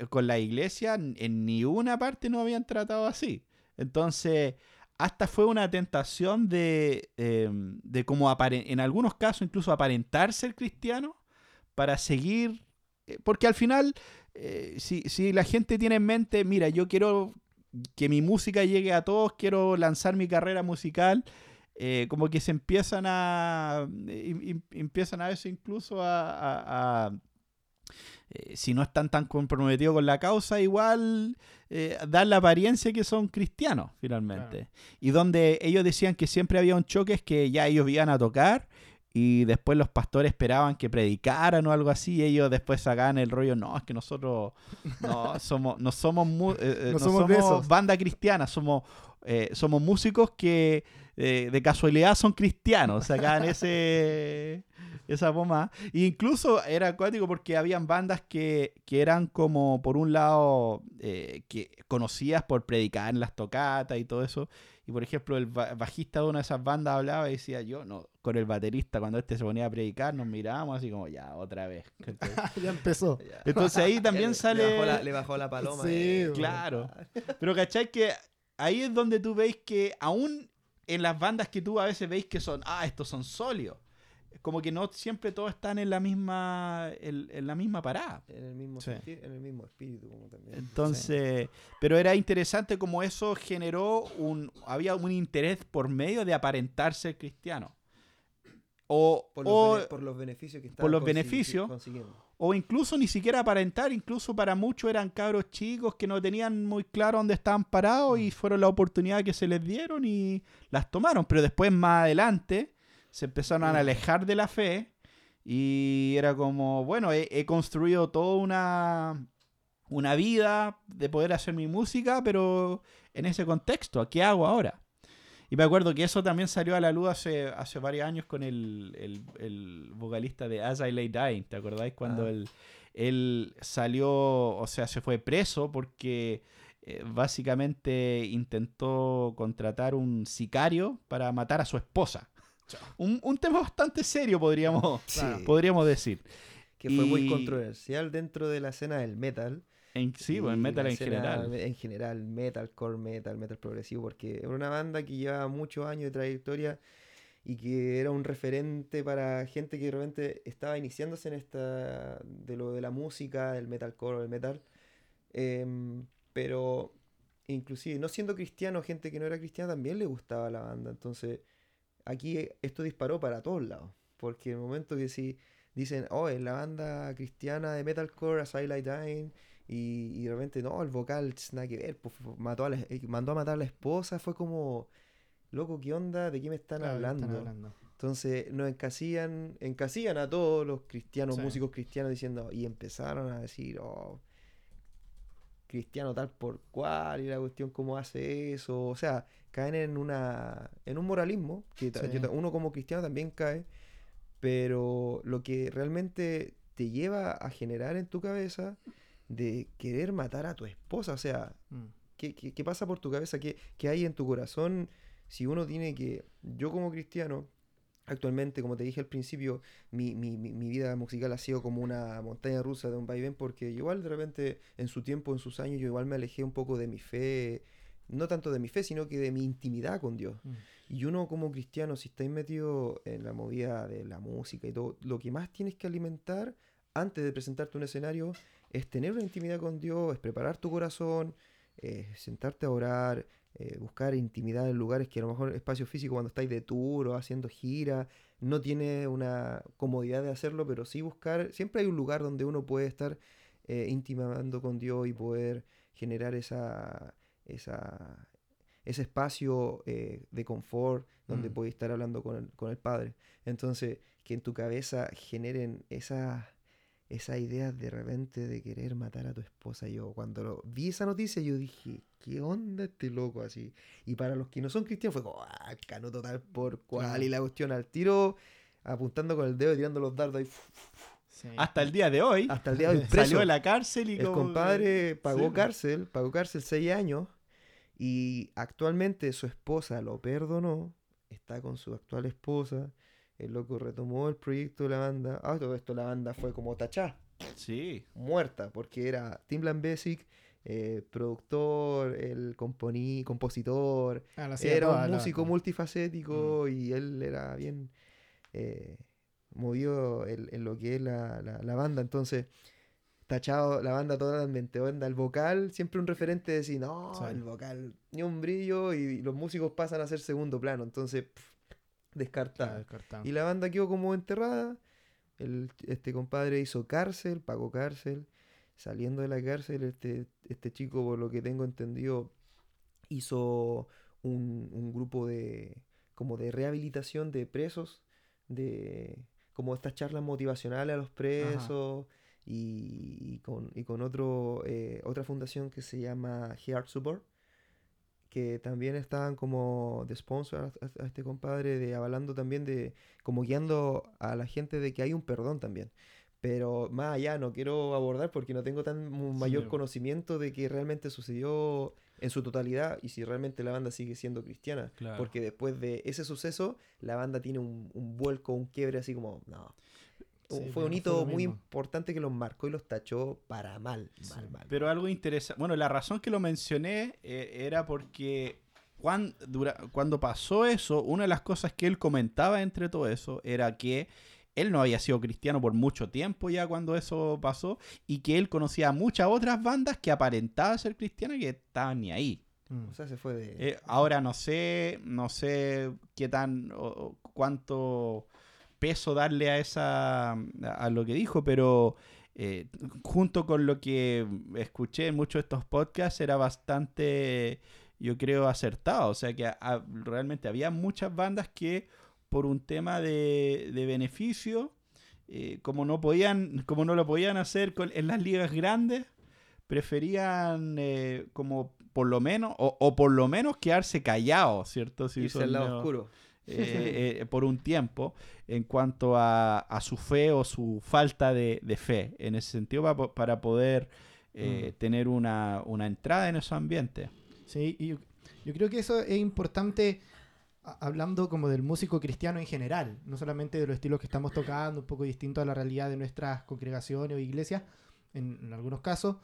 con la iglesia, en, en ni una parte nos habían tratado así. Entonces, hasta fue una tentación de, eh, de en algunos casos incluso aparentar ser cristiano para seguir, eh, porque al final, eh, si, si la gente tiene en mente, mira, yo quiero que mi música llegue a todos, quiero lanzar mi carrera musical, eh, como que se empiezan a, em- em- empiezan a veces incluso a, eh, si no están tan comprometidos con la causa, igual eh, dar la apariencia que son cristianos, finalmente. Y donde ellos decían que siempre había un choque, es que ya ellos iban a tocar y después los pastores esperaban que predicaran o algo así, y ellos después sacaban el rollo, no, es que nosotros no somos, no somos, mu- eh,
No
no
somos
banda cristiana, somos, eh, somos músicos que eh, de casualidad son cristianos, sacaban ese esa bomba. E incluso era acuático porque habían bandas que, que eran como, por un lado, eh, que conocidas por predicar en las tocatas y todo eso. Y por ejemplo, el ba- bajista de una de esas bandas hablaba y decía, yo no, con el baterista, cuando este se ponía a predicar, nos mirábamos así como, ya, otra vez.
ya empezó.
Entonces ahí también
Le-
sale...
Le bajó la, le bajó la paloma.
Sí,
eh.
Claro. Pero ¿cachai? Que ahí es donde tú veis que aún en las bandas que tú a veces veis que son, ah, estos son sólidos. Como que no siempre todos están en la misma, en, en la misma parada.
En el mismo
Sí.
sentir, en el mismo espíritu como también.
Entonces, pero era interesante como eso generó un, había un interés por medio de aparentar ser cristiano. O,
Por los,
o-
bene- por los beneficios que
por
estaban
los
consi-
beneficios.
consiguiendo.
O incluso ni siquiera aparentar, incluso para muchos eran cabros chicos que no tenían muy claro dónde estaban parados y fueron la oportunidad que se les dieron y las tomaron. Pero después, más adelante, se empezaron a alejar de la fe y era como, bueno, he, he construido toda una, una vida de poder hacer mi música, pero en ese contexto, ¿qué hago ahora? Y me acuerdo que eso también salió a la luz hace, hace varios años con el, el- el vocalista de As I Lay Dying. ¿Te acordáis? Cuando
Ah.
él, él salió, o sea, se fue preso porque eh, básicamente intentó contratar un sicario para matar a su esposa. Un, un tema bastante serio, podríamos,
Sí.
podríamos decir.
Que fue muy
Y-
controversial dentro de la escena del metal.
En, sí, pues, en metal en general.
En general, metal, core metal, metal progresivo, porque era una banda que llevaba muchos años de trayectoria y que era un referente para gente que realmente estaba iniciándose en esta de lo de la música, el metalcore, el metal. Em, pero inclusive no siendo cristiano, gente que no era cristiana también le gustaba la banda. Entonces, aquí eh, esto disparó para todos lados. Porque el momento que si dicen, oh, es la banda cristiana de metalcore, As I Lie Dying, y, y de repente, no, el vocal, nada que ver, pues, mató a la- eh, mandó a matar a la esposa, fue como, loco, ¿qué onda? ¿De qué me están
Claro,
hablando?
están hablando.
Entonces nos encasillan, encasillan a todos los cristianos,
Sí.
músicos cristianos diciendo, y empezaron a decir, oh, cristiano tal por cual, y la cuestión cómo hace eso, o sea, caen en una, en un moralismo, que
Sí.
yo uno como cristiano también cae, pero lo que realmente te lleva a generar en tu cabeza de querer matar a tu esposa, o sea,
Mm.
¿Qué, qué- qué pasa por tu cabeza? ¿Qué, qué hay en tu corazón? Si uno tiene que, yo como cristiano, Actualmente, como te dije al principio, mi, mi, mi, mi vida musical ha sido como una montaña rusa de un vaivén porque igual de repente en su tiempo, en sus años, yo igual me alejé un poco de mi fe, no tanto de mi fe, sino que de mi intimidad con Dios.
Mm.
Y uno como cristiano, si estáis metido en la movida de la música y todo, lo que más tienes que alimentar antes de presentarte un escenario es tener una intimidad con Dios, es preparar tu corazón, eh, sentarte a orar, eh, buscar intimidad en lugares que a lo mejor espacio físico cuando estáis de tour o haciendo gira no tiene una comodidad de hacerlo, pero sí buscar, siempre hay un lugar donde uno puede estar eh, intimando con Dios y poder generar esa, esa, ese espacio eh, de confort donde
Mm.
estar hablando con el, con el Padre. Entonces, que en tu cabeza generen esas esa idea de repente de querer matar a tu esposa. Yo cuando lo- vi esa noticia, yo dije, ¿qué onda este loco así? Y para los que no son cristianos fue como, ah, cano total por cual. Y la cuestión al tiro, apuntando con el dedo y tirando los dardos ahí.
Sí.
Hasta el día de hoy
Hasta el día de hoy preso.
salió de la cárcel y
El
como-
compadre pagó
Sí.
cárcel, pagó cárcel seis años y actualmente su esposa lo perdonó, está con su actual esposa, el loco retomó el proyecto de la banda, ah, todo esto la banda fue como tachá,
Sí.
muerta, porque era Timbaland Basic, eh, productor, el componí, compositor,
Ah,
era
toda,
un
la-
músico multifacético y él era bien eh, movido en, en lo que es la, la- la banda. Entonces, tachado la banda totalmente. Onda, el vocal, siempre un referente de decir, no,
Sí.
el vocal, ni un brillo y los músicos pasan a ser segundo plano. Entonces, pff, Descartado. Y la banda quedó como enterrada. El, este compadre hizo cárcel, pagó cárcel. Saliendo de la cárcel, este, este chico, por lo que tengo entendido, hizo un, un grupo de como de rehabilitación de presos, de como estas charlas motivacionales a los presos y, y con, y con otro, eh, otra fundación que se llama Heart Support que también estaban como de sponsor a, este compadre, de avalando también de, como guiando a la gente de que hay un perdón también. Pero más allá no quiero abordar porque no tengo tan mayor
Sí.
conocimiento de que realmente sucedió en su totalidad y si realmente la banda sigue siendo cristiana.
Claro.
Porque después de ese suceso, la banda tiene un, un vuelco, un quiebre así como, no.
Sí,
fue un hito
fue
muy
mismo.
importante que los marcó y los tachó para mal,
Sí.
mal, mal.
Pero algo interesante. Bueno, la razón que lo mencioné eh, era porque cuan- dura- cuando pasó eso, una de las cosas que él comentaba entre todo eso era que él no había sido cristiano por mucho tiempo ya cuando eso pasó y que él conocía a muchas otras bandas que aparentaban ser cristianas que estaban ni ahí.
Mm.
O sea, se fue de...
Eh, ahora no sé, no sé qué tan o cuánto peso darle a esa a lo que dijo, pero eh, junto con lo que escuché en muchos de estos podcasts era bastante, yo creo, acertado. O sea que a- realmente había muchas bandas que por un tema de, de beneficio, eh, como no podían, como no lo podían hacer con- en las ligas grandes, preferían eh, como por lo menos, o, o por lo menos quedarse callados, ¿cierto? Si
irse al lado
medio-
oscuro.
Eh, eh, por un tiempo en cuanto a, a su fe o su falta de, de fe, en ese sentido, para, poder eh,
Mm.
tener una, una entrada en esos ambientes.
Sí, y yo, yo creo que eso es importante a- hablando como del músico cristiano en general, no solamente de los estilos que estamos tocando, un poco distinto a la realidad de nuestras congregaciones o iglesias, en, en algunos casos,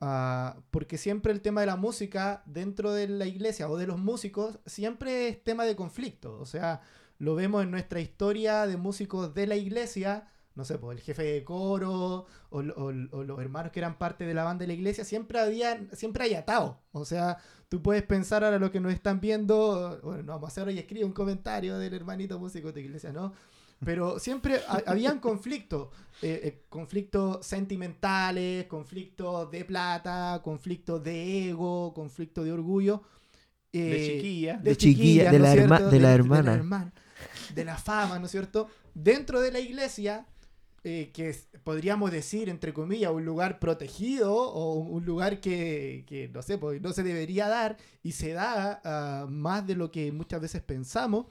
ah, porque siempre el tema de la música dentro de la iglesia o de los músicos siempre es tema de conflicto, o sea, lo vemos en nuestra historia de músicos de la iglesia, no sé, pues el jefe de coro o, lo- o- o los hermanos que eran parte de la banda de la iglesia, siempre habían, siempre hay atado. O sea, tú puedes pensar ahora lo que nos están viendo, bueno, no vamos a hacer hoy escribe un comentario del hermanito músico de iglesia, ¿no? Pero siempre ha- habían conflictos, eh, eh, conflictos sentimentales, conflictos de plata, conflictos de ego, conflictos de orgullo.
de
eh,
chiquilla.
De chiquilla, de
¿no
la
es
herma-
cierto?
de la
De
hermana.
hermana, de la fama, ¿no es cierto? Dentro de la iglesia, eh, que es- podríamos decir, entre comillas, un lugar protegido o un, lugar que, que, no sé, pues, no se debería dar y se da ah, más de lo que muchas veces pensamos,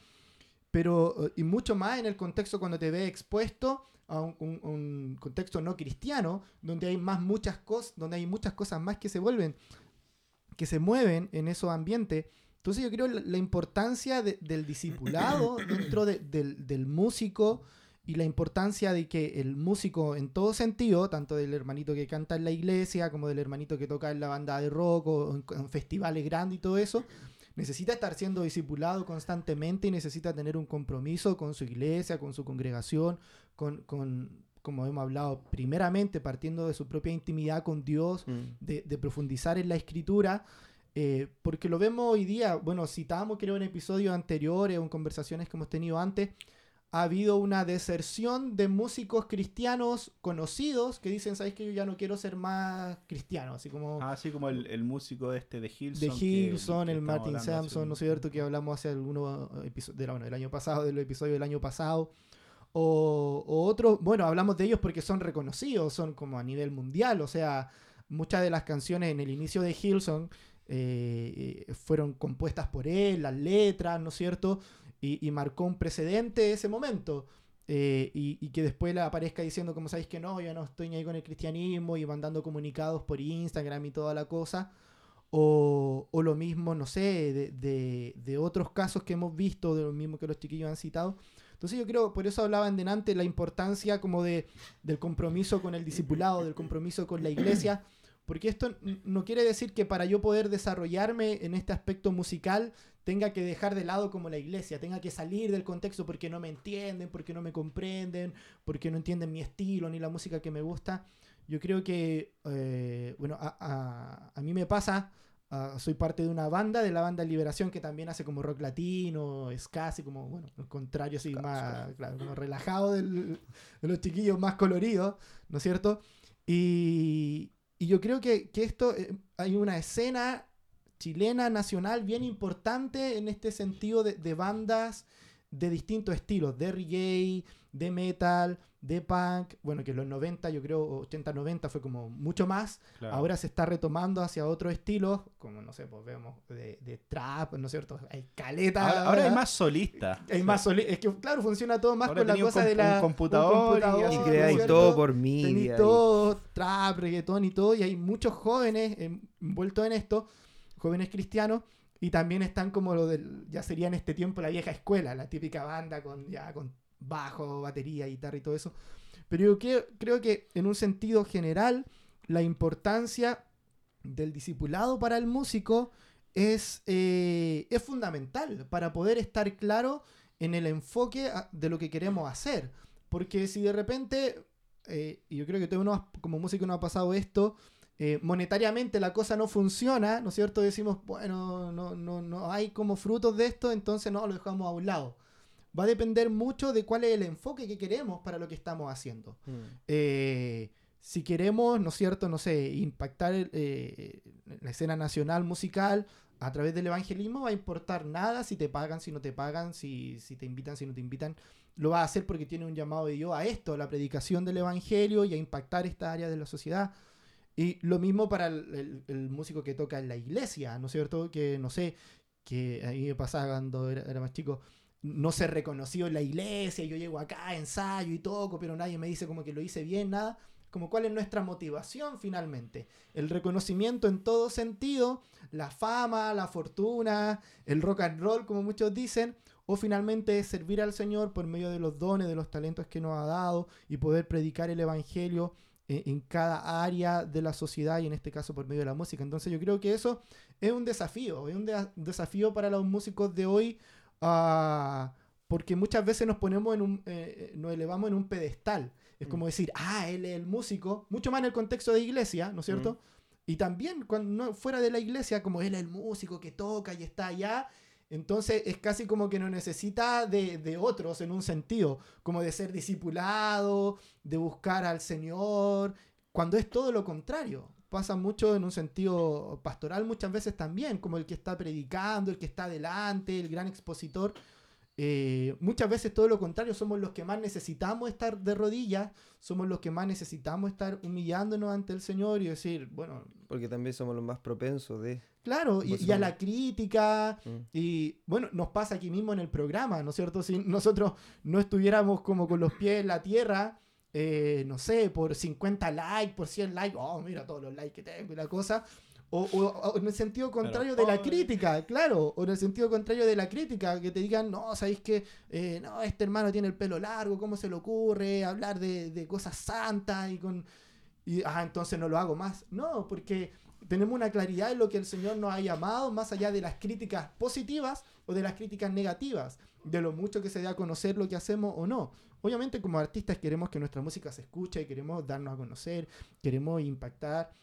pero, eh, y mucho más en el contexto cuando te ves expuesto a un, un- un contexto no cristiano, donde hay más muchas cosas, donde hay muchas cosas más que se vuelven, que se mueven en esos ambientes. Entonces yo creo la, la importancia de- del discipulado dentro de- del, del músico y la importancia de que el músico en todo sentido, tanto del hermanito que canta en la iglesia como del hermanito que toca en la banda de rock o en, en festivales grandes y todo eso, necesita estar siendo discipulado constantemente y necesita tener un compromiso con su iglesia, con su congregación, con, con como hemos hablado, primeramente partiendo de su propia intimidad con Dios,
Mm.
de, de profundizar en la escritura, eh, porque lo vemos hoy día, bueno, citamos creo en episodios anteriores o en conversaciones que hemos tenido antes, ha habido una deserción de músicos cristianos conocidos que dicen, ¿sabes que Yo ya no quiero ser más cristiano, así como...
Ah, así como el, el músico este de Hilson.
De Hilson,
que
el Martin Sampson, ¿no es cierto? Que hablamos hace algunos episodios, de la- bueno, del año pasado, del episodio del año pasado. O, o otros, bueno, hablamos de ellos porque son reconocidos, son como a nivel mundial, o sea, muchas de las canciones en el inicio de Hilson eh, eh, fueron compuestas por él, las letras, ¿no es cierto? Y, y marcó un precedente ese momento. eh, y, y que después le aparezca diciendo, como sabéis que no, yo no estoy ni ahí con el cristianismo y mandando comunicados por Instagram y toda la cosa. O, o lo mismo, no sé, de, de- de otros casos que hemos visto, de lo mismo que los chiquillos han citado. Entonces yo creo, por eso hablaba en delante la importancia como de, del compromiso con el discipulado, del compromiso con la iglesia, porque esto no quiere decir que para yo poder desarrollarme en este aspecto musical tenga que dejar de lado como la iglesia, tenga que salir del contexto porque no me entienden, porque no me comprenden, porque no entienden mi estilo ni la música que me gusta. Yo creo que, eh, bueno, a, a- a mí me pasa, ah, soy parte de una banda, de la banda Liberación, que también hace como rock latino, es casi como, bueno, al contrario, así
Claro,
más,
claro.
claro, como relajado del- de los chiquillos más coloridos, ¿no es cierto? Y, y yo creo que, que esto, eh, hay una escena chilena, nacional, bien importante en este sentido de, de bandas de distintos estilos, de reggae, de metal, de punk, bueno, que en los 90, yo creo, 80-90 fue como mucho más,
Claro.
ahora se está retomando hacia otros estilos, como, no sé, pues vemos de, de trap, ¿no es cierto? Hay caleta.
Ahora, ahora hay más solistas.
Hay más soli- es que claro, funciona todo más
Ahora
con la
un
cosa de la
un computador y
Y
¿no es
creáis todo por
Tenéis
media. y-
todo, trap, reggaetón y todo, y hay muchos jóvenes en- envueltos en esto, jóvenes cristianos, y también están como lo del, ya sería en este tiempo la vieja escuela, la típica banda con ya con bajo, batería, guitarra y todo eso. Pero yo creo, que en un sentido general, la importancia del discipulado para el músico es, eh, es fundamental para poder estar claro en el enfoque de lo que queremos hacer. Porque si de repente, eh, y yo creo que todo uno como músico nos ha pasado esto, eh, monetariamente la cosa no funciona, ¿no es cierto? Decimos, bueno, no, no, no hay como frutos de esto, entonces no, lo dejamos a un lado. Va a depender mucho de cuál es el enfoque que queremos para lo que estamos haciendo.
Mm.
Eh, si queremos, ¿no es cierto?, no sé, impactar eh, la escena nacional musical a través del evangelismo, va a importar nada si te pagan, si no te pagan, si, si te invitan, si no te invitan. Lo va a hacer porque tiene un llamado de Dios a esto, a la predicación del evangelio y a impactar esta área de la sociedad. Y lo mismo para el, el- el músico que toca en la iglesia, ¿no es cierto? Que, no sé, que a mí me pasaba cuando era, era más chico, no ser reconocido en la iglesia, yo llego acá, ensayo y toco, pero nadie me dice como que lo hice bien, nada. Como cuál es nuestra motivación finalmente. El reconocimiento en todo sentido, la fama, la fortuna, el rock and roll, como muchos dicen, o finalmente servir al Señor por medio de los dones, de los talentos que nos ha dado y poder predicar el Evangelio en, en cada área de la sociedad y en este caso por medio de la música. Entonces yo creo que eso es un desafío, es un de- desafío para los músicos de hoy ah, porque muchas veces nos ponemos en un, eh, eh, nos elevamos en un pedestal. Es
Mm.
como decir, ah, él es el músico, mucho más en el contexto de iglesia, ¿no es cierto? Y también cuando no, fuera de la iglesia, como él es el músico que toca y está allá, entonces es casi como que no necesita de, de otros en un sentido, como de ser discipulado, de buscar al Señor, cuando es todo lo contrario. Pasa mucho en un sentido pastoral muchas veces también, como el que está predicando, el que está adelante, el gran expositor. Eh, muchas veces todo lo contrario, somos los que más necesitamos estar de rodillas, somos los que más necesitamos estar humillándonos ante el Señor y decir, bueno,
Porque también somos los más propensos de.
claro, y, y a la crítica,
Mm.
y bueno, nos pasa aquí mismo en el programa, ¿no es cierto? Si nosotros no estuviéramos como con los pies en la tierra, eh, no sé, por 50 likes, por 100 likes, oh, mira todos los likes que tengo y la cosa, O, o- o en el sentido contrario de la crítica, claro, o en el sentido contrario de la crítica, que te digan, no, sabéis que eh, no, este hermano tiene el pelo largo, ¿cómo se le ocurre hablar de, de cosas santas y con... Y, ah, entonces no lo hago más. No, porque tenemos una claridad en lo que el Señor nos ha llamado, más allá de las críticas positivas o de las críticas negativas, de lo mucho que se dé a conocer lo que hacemos o no. Obviamente como artistas queremos que nuestra música se escuche, queremos darnos a conocer, queremos impactar,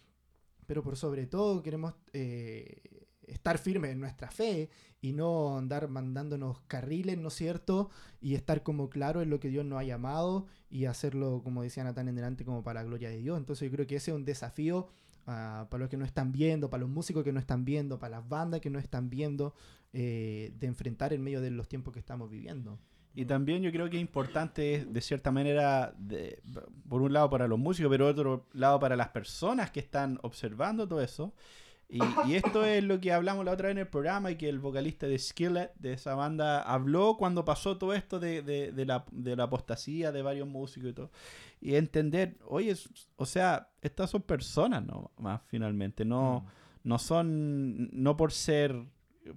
pero por sobre todo queremos eh, estar firmes en nuestra fe y no andar mandándonos carriles, ¿no es cierto? Y estar como claro en lo que Dios nos ha llamado y hacerlo, como decía Natán en delante, como para la gloria de Dios. Entonces yo creo que ese es un desafío ah, para los que no están viendo, para los músicos que no están viendo, para las bandas que no están viendo, eh, de enfrentar en medio de los tiempos que estamos viviendo.
Y también yo creo que es importante, de cierta manera, de- por un lado para los músicos, pero otro lado para las personas que están observando todo eso. Y, y esto es lo que hablamos la otra vez en el programa y que el vocalista de Skillet, de esa banda, habló cuando pasó todo esto de, de- de la, de la apostasía de varios músicos y todo. Y entender, oye, o sea, estas son personas, ¿no? Más finalmente, no, no son, no por ser,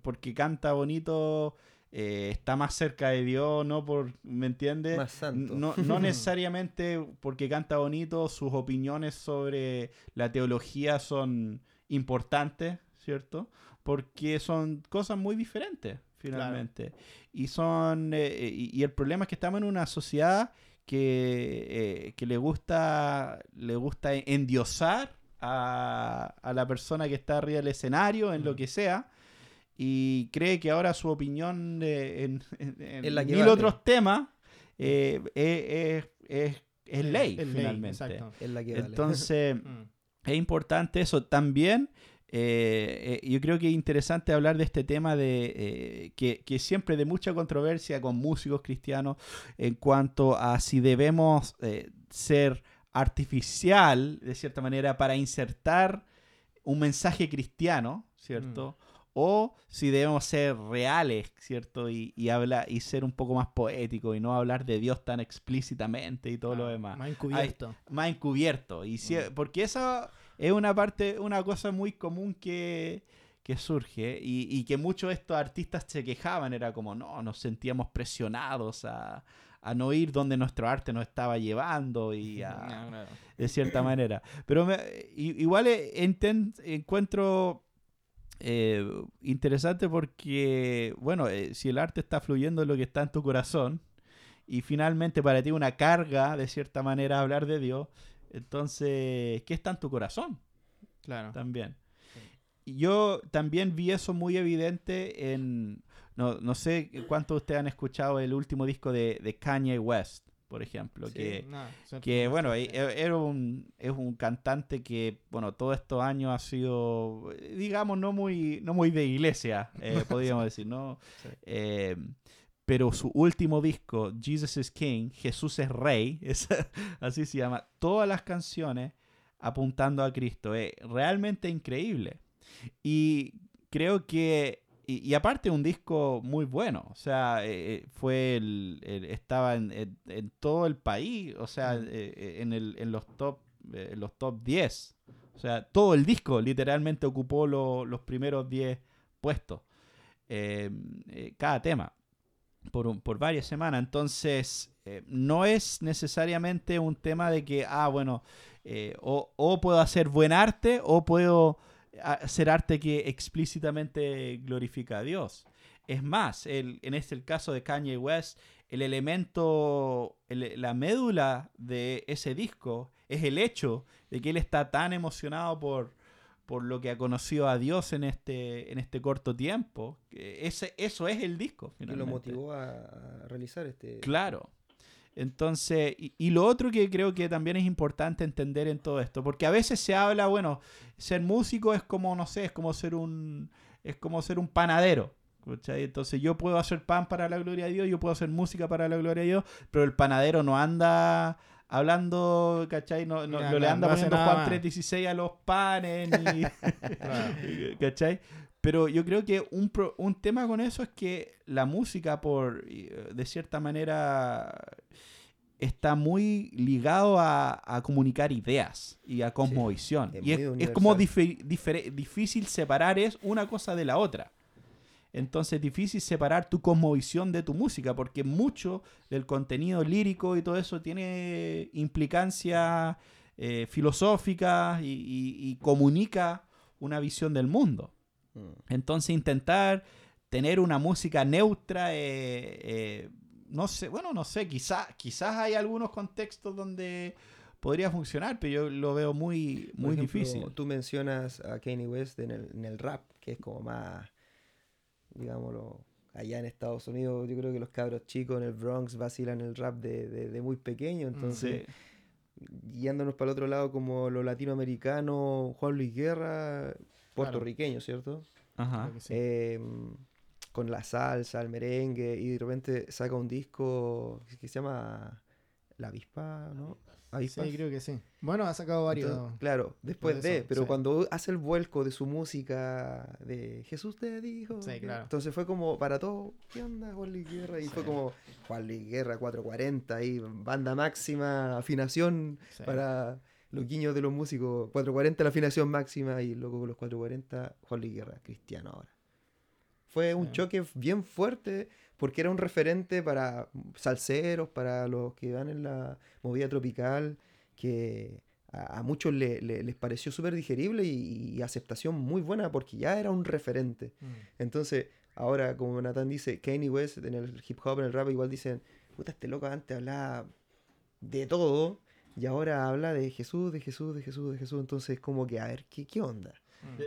porque canta bonito, eh, está más cerca de Dios, no por, ¿me entiendes?
Más santo.
No, no necesariamente porque canta bonito, sus opiniones sobre la teología son importantes, ¿cierto? Porque son cosas muy diferentes, finalmente. Y son eh, y, y el problema es que estamos en una sociedad que, eh, que le gusta le gusta endiosar a, a la persona que está arriba del escenario, en lo
Mm.
que sea, y cree que ahora su opinión en, en- en
Es la que
mil
vale.
otros temas eh, es, es- es- es ley,
Es
finalmente.
exacto.
Es la que vale.
Entonces,
Mm.
es importante eso. También, eh, eh, yo creo que es interesante hablar de este tema de eh, que, que siempre de mucha controversia con músicos cristianos en cuanto a si debemos eh, ser artificial, de cierta manera, para insertar un mensaje cristiano, ¿cierto? O si debemos ser reales, ¿cierto? Y, y, habla- y ser un poco más poético y no hablar de Dios tan explícitamente y todo lo
Ah,
demás
Más encubierto.
más encubierto. Y si-
Mm.
Porque esa es una parte, una cosa muy común que, que surge y, y que muchos de estos artistas se quejaban. Era como, no, nos sentíamos presionados a, a no ir donde nuestro arte nos estaba llevando y a, de cierta manera. Pero me- igual eh, enten- encuentro eh, interesante porque, bueno, eh, si el arte está fluyendo en lo que está en tu corazón y finalmente para ti una carga, de cierta manera, hablar de Dios, entonces, ¿qué está en tu corazón?
Claro.
También. Y Yo también vi eso muy evidente en... No, no sé cuántos de ustedes han escuchado el último disco de, de Kanye West, por ejemplo,
Sí,
que
no,
que bueno, e- era un, es un cantante que, bueno, todos estos años ha sido, eh, digamos, no muy, no muy de iglesia, eh, podríamos decir, ¿no?
Sí.
Eh, pero su último disco, Jesus is King, Jesús es Rey, es- así se llama, todas las canciones apuntando a Cristo, es realmente increíble. Y creo que, y, y aparte un disco muy bueno, o sea, eh, eh, fue el, el- estaba en, en- en todo el país, o sea, eh, eh, en, el, en los top eh, en los top 10. O sea, todo el disco literalmente ocupó lo- los primeros 10 puestos. eh, eh, cada tema. Por, un- por varias semanas. Entonces, no es necesariamente un tema de que, ah, bueno, o, o puedo hacer buen arte o puedo hacer arte que explícitamente glorifica a Dios. Es más, el, en este el caso de Kanye West, el elemento, el- la médula de ese disco es el hecho de que él está tan emocionado por, por lo que ha conocido a Dios en este, en este corto tiempo. que Ese, eso es el disco.
Y lo
finalmente.
motivó a, a realizar este.
Claro. Entonces, y, y lo otro que creo que también es importante entender en todo esto, porque a veces se habla, bueno, ser músico es como, no sé, es como ser un, es como ser un panadero. ¿cachai? Entonces yo puedo hacer pan para la gloria de Dios, yo puedo hacer música para la gloria de Dios, pero el panadero no anda hablando, ¿cachai? No, no- no le anda
no
poniendo Juan
más.
3.16 a los panes, ni... ¿Cachai? Pero yo creo que un, pro- un tema con eso es que la música, por eh, de cierta manera, está muy ligado a, a comunicar ideas y a cosmovisión.
es
y es, es como difícil separar es una cosa de la otra. Entonces es difícil separar tu cosmovisión de tu música, porque mucho del contenido lírico y todo eso tiene implicancias eh, filosóficas y, y- y comunica una visión del mundo.
Mm.
Entonces intentar tener una música neutra, eh, eh, no sé, bueno, no sé, quizás quizás hay algunos contextos donde podría funcionar, pero yo lo veo muy, muy
ejemplo,
difícil.
Tú mencionas a Kanye West en el, en el rap, que es como más, digámoslo, allá en Estados Unidos, yo creo que los cabros chicos en el Bronx vacilan el rap de, de- de muy pequeño, entonces,
Sí.
guiándonos para el otro lado como lo latinoamericano, Juan Luis Guerra, puertorriqueño, ¿cierto?
Ajá.
Creo que sí.
Eh, con la salsa, el merengue, y de repente saca un disco que se llama La Avispa, ¿no?
Sí,
Avispas.
creo que sí. Bueno, ha sacado varios.
Entonces, claro, después
de eso,
pero
sí.
cuando hace el vuelco de su música de Jesús te dijo.
Sí,
que-".
claro.
Entonces fue como para todo, ¿qué onda Juan Luis Guerra? Y fue
Sí.
como Juan Luis Guerra 440 ahí, banda máxima, afinación
Sí.
para los guiños de los músicos. 440 la afinación máxima y luego con los 440 Juan Luis Guerra, cristiano ahora. Fue un
Sí.
choque bien fuerte porque era un referente para salseros, para los que van en la movida tropical, que a, a muchos le- le- les pareció súper digerible y, y aceptación muy buena porque ya era un referente.
Mm.
Entonces, ahora como Nathan dice, Kanye West en el hip hop, en el rap, igual dicen, puta, este loco antes hablaba de todo y ahora habla de Jesús, de Jesús, de Jesús, de Jesús. Entonces, como que, a ver, ¿qué, qué onda?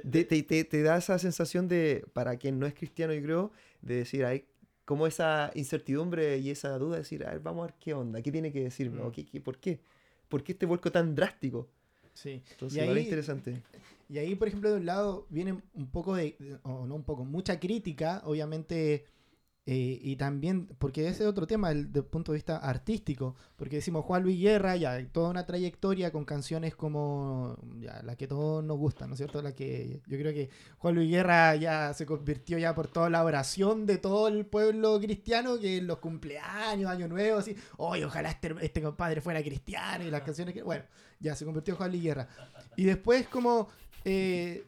Mm.
De- te, te- te da esa sensación de, para quien no es cristiano, yo creo, de decir, hay como esa incertidumbre y esa duda de decir, a ver, vamos a ver qué onda, qué tiene que decirme, o
Mm.
qué, qué- por qué, por qué este vuelco tan drástico.
Sí.
Entonces,
Y ahí-
interesante.
Y ahí, por ejemplo, de un lado viene un poco de, de- o no un poco, mucha crítica, obviamente, eh, y también, porque ese es otro tema desde el punto de vista artístico, porque decimos Juan Luis Guerra, ya, toda una trayectoria con canciones como ya, la que todos nos gustan, ¿no es cierto? La que yo creo que Juan Luis Guerra ya se convirtió ya por toda la oración de todo el pueblo cristiano, que en los cumpleaños, Año Nuevo, así, oye, ojalá este, este compadre fuera cristiano, y las canciones que, bueno, ya se convirtió en Juan Luis Guerra. Y después como... eh,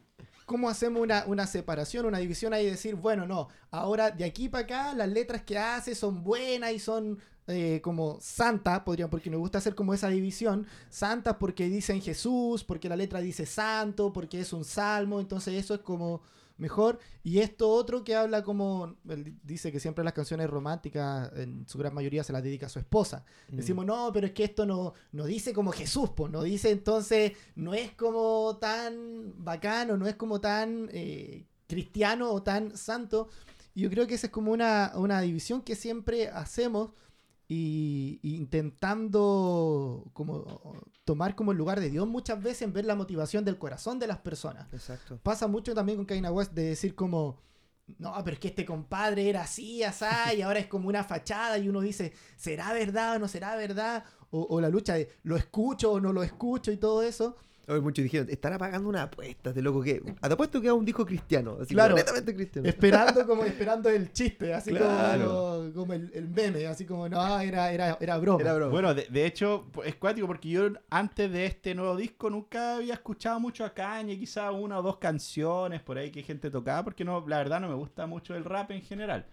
¿Cómo hacemos una, una separación, una división ahí y decir, bueno, no, ahora de aquí para acá las letras que hace son buenas y son eh, como santas, podrían, porque nos gusta hacer como esa división, santas porque dicen Jesús, porque la letra dice santo, porque es un salmo, entonces eso es como mejor. Y esto otro que habla como, él dice que siempre las canciones románticas, en su gran mayoría se las dedica a su esposa.
Mm.
Decimos, no, pero es que esto no, no dice como Jesús, pues, no dice entonces, no es como tan bacano, no es como tan eh, cristiano o tan santo. Y yo creo que esa es como una, una división que siempre hacemos y, y intentando como tomar como el lugar de Dios muchas veces en ver la motivación del corazón de las personas.
Exacto.
Pasa mucho también con Kanye West de decir como, no, pero es que este compadre era así, asá, y ahora es como una fachada y uno dice, ¿será verdad o no será verdad? O, o la lucha de, ¿lo escucho o no lo escucho? Y todo eso.
Hoy muchos dijeron, estará pagando una apuesta, de loco que. Te apuesto que es un disco cristiano. Así
Claro.
netamente cristiano.
Esperando como esperando el chiste, así
Claro.
como, como el, el meme, así como, no, era, era, era broma.
Era broma.
Bueno, de, de hecho, es cuático porque yo antes de este nuevo disco nunca había escuchado mucho a Kanye, quizás una o dos canciones por ahí que gente tocaba, porque no, la verdad no me gusta mucho el rap en general.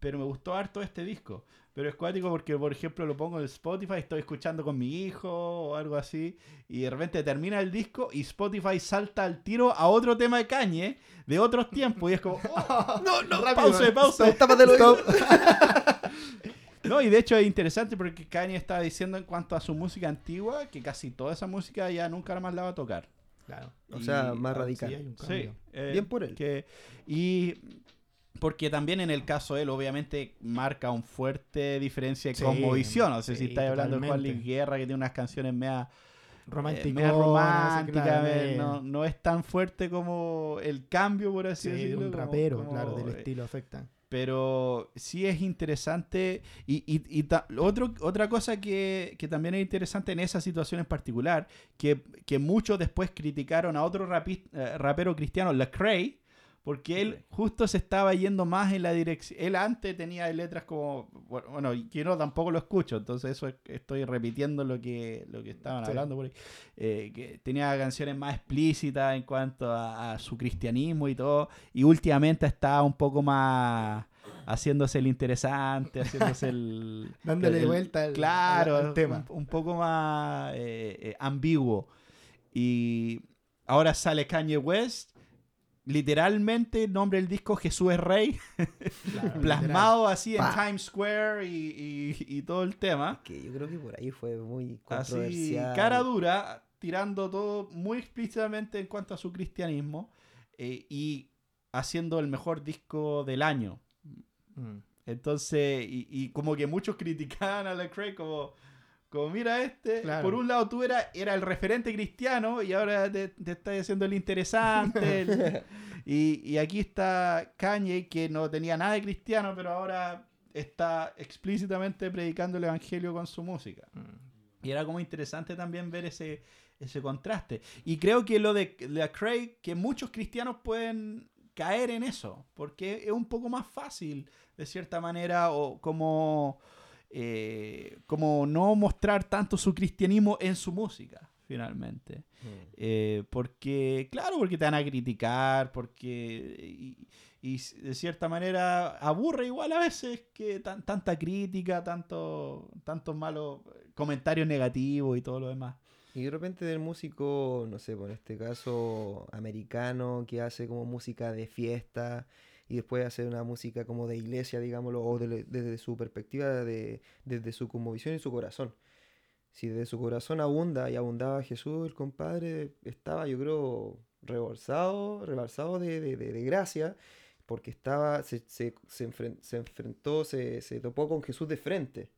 Pero me gustó harto este disco. Pero es cuático porque, por ejemplo, lo pongo en Spotify, estoy escuchando con mi hijo o algo así, y de repente termina el disco y Spotify salta al tiro a otro tema de Kanye de otros tiempos. Y es como, oh,
no, no. Stop, tápatelo,
Stop.
No, y de hecho es interesante porque Kanye estaba diciendo en cuanto a su música antigua que casi toda esa música ya nunca más la va a tocar.
Claro.
O sea, más
Sí,
radical.
hay un
Sí,
cambio.
eh,
Bien por él.
que- y porque también en el caso de él, obviamente, marca un fuerte diferencia de
Sí,
cosmovisión. No sé
sí,
si estáis hablando de Juan. Luis Guerra, que tiene unas canciones mea, eh, mea-
de-
no, no es tan fuerte como el cambio, por así
sí, de
decirlo.
un
como-
rapero,
como,
claro, del
eh,
estilo afecta.
pero sí es interesante y, y- y ta- otro, otra cosa que, que también es interesante en esa situación en particular, que, que muchos después criticaron a otro rapi- eh, rapero cristiano, Lecrae, Porque él justo se estaba yendo más en la dirección. Él antes tenía letras como. Bueno, y que no tampoco lo escucho, entonces eso es- estoy repitiendo lo que, lo que estaban
Sí.
hablando por ahí. Eh, que tenía canciones más explícitas en cuanto a, a su cristianismo y todo. Y últimamente estaba un poco más haciéndose el interesante, haciéndose el.
Dándole
el-
vuelta al,
claro,
al- al tema.
Un, un poco más eh, eh, ambiguo. Y ahora sale Kanye West. Literalmente nombre el disco Jesús es Rey,
Claro,
plasmado así en. Times Square y, y- y todo el tema.
Que yo creo que por ahí fue muy
Así,
controversial.
cara dura, tirando todo muy explícitamente en cuanto a su cristianismo eh, y haciendo el mejor disco del año.
Mm.
Entonces, y, y como que muchos criticaban a Lecrae como, como mira este,
Claro.
por un lado tú era, era el referente cristiano y ahora te, te estás haciendo el interesante. el- y, y aquí está Kanye que no tenía nada de cristiano, pero ahora está explícitamente predicando el evangelio con su música.
Mm.
Y era como interesante también ver ese, ese contraste. Y creo que lo de Lecrae, que muchos cristianos pueden caer en eso, porque es un poco más fácil, de cierta manera, o como, eh, como no mostrar tanto su cristianismo en su música, finalmente.
Mm.
Eh, porque, claro, porque te van a criticar, porque... Y, y de cierta manera aburre igual a veces que tan- tanta crítica, tanto, tantos malos comentarios negativos y todo lo demás.
Y de repente del músico, no sé, por este caso americano, que hace como música de fiesta y después hace una música como de iglesia, digámoslo, o de- desde su perspectiva, de, desde su visión y su corazón. Si desde su corazón abunda y abundaba Jesús, el compadre estaba, yo creo, rebalsado, rebalsado de, de- de- gracia, porque estaba, se, se- se enfren- se enfrentó, se, topó con Jesús de frente.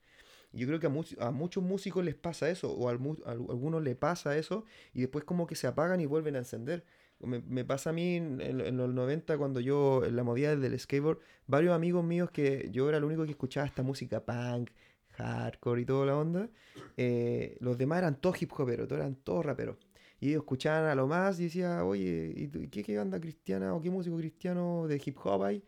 Yo creo que a, much- a muchos músicos les pasa eso, o mu- a algunos les pasa eso, y después como que se apagan y vuelven a encender. Me, me pasa a mí en, los 90 cuando yo, en la movida del skateboard, varios amigos míos que yo era el único que escuchaba esta música punk, hardcore y toda la onda, eh, los demás eran todos hip hoperos, todos eran todos raperos. Y ellos escuchaban a lo más y decía, oye, ¿y qué, qué banda cristiana o qué músico cristiano de hip hop hay?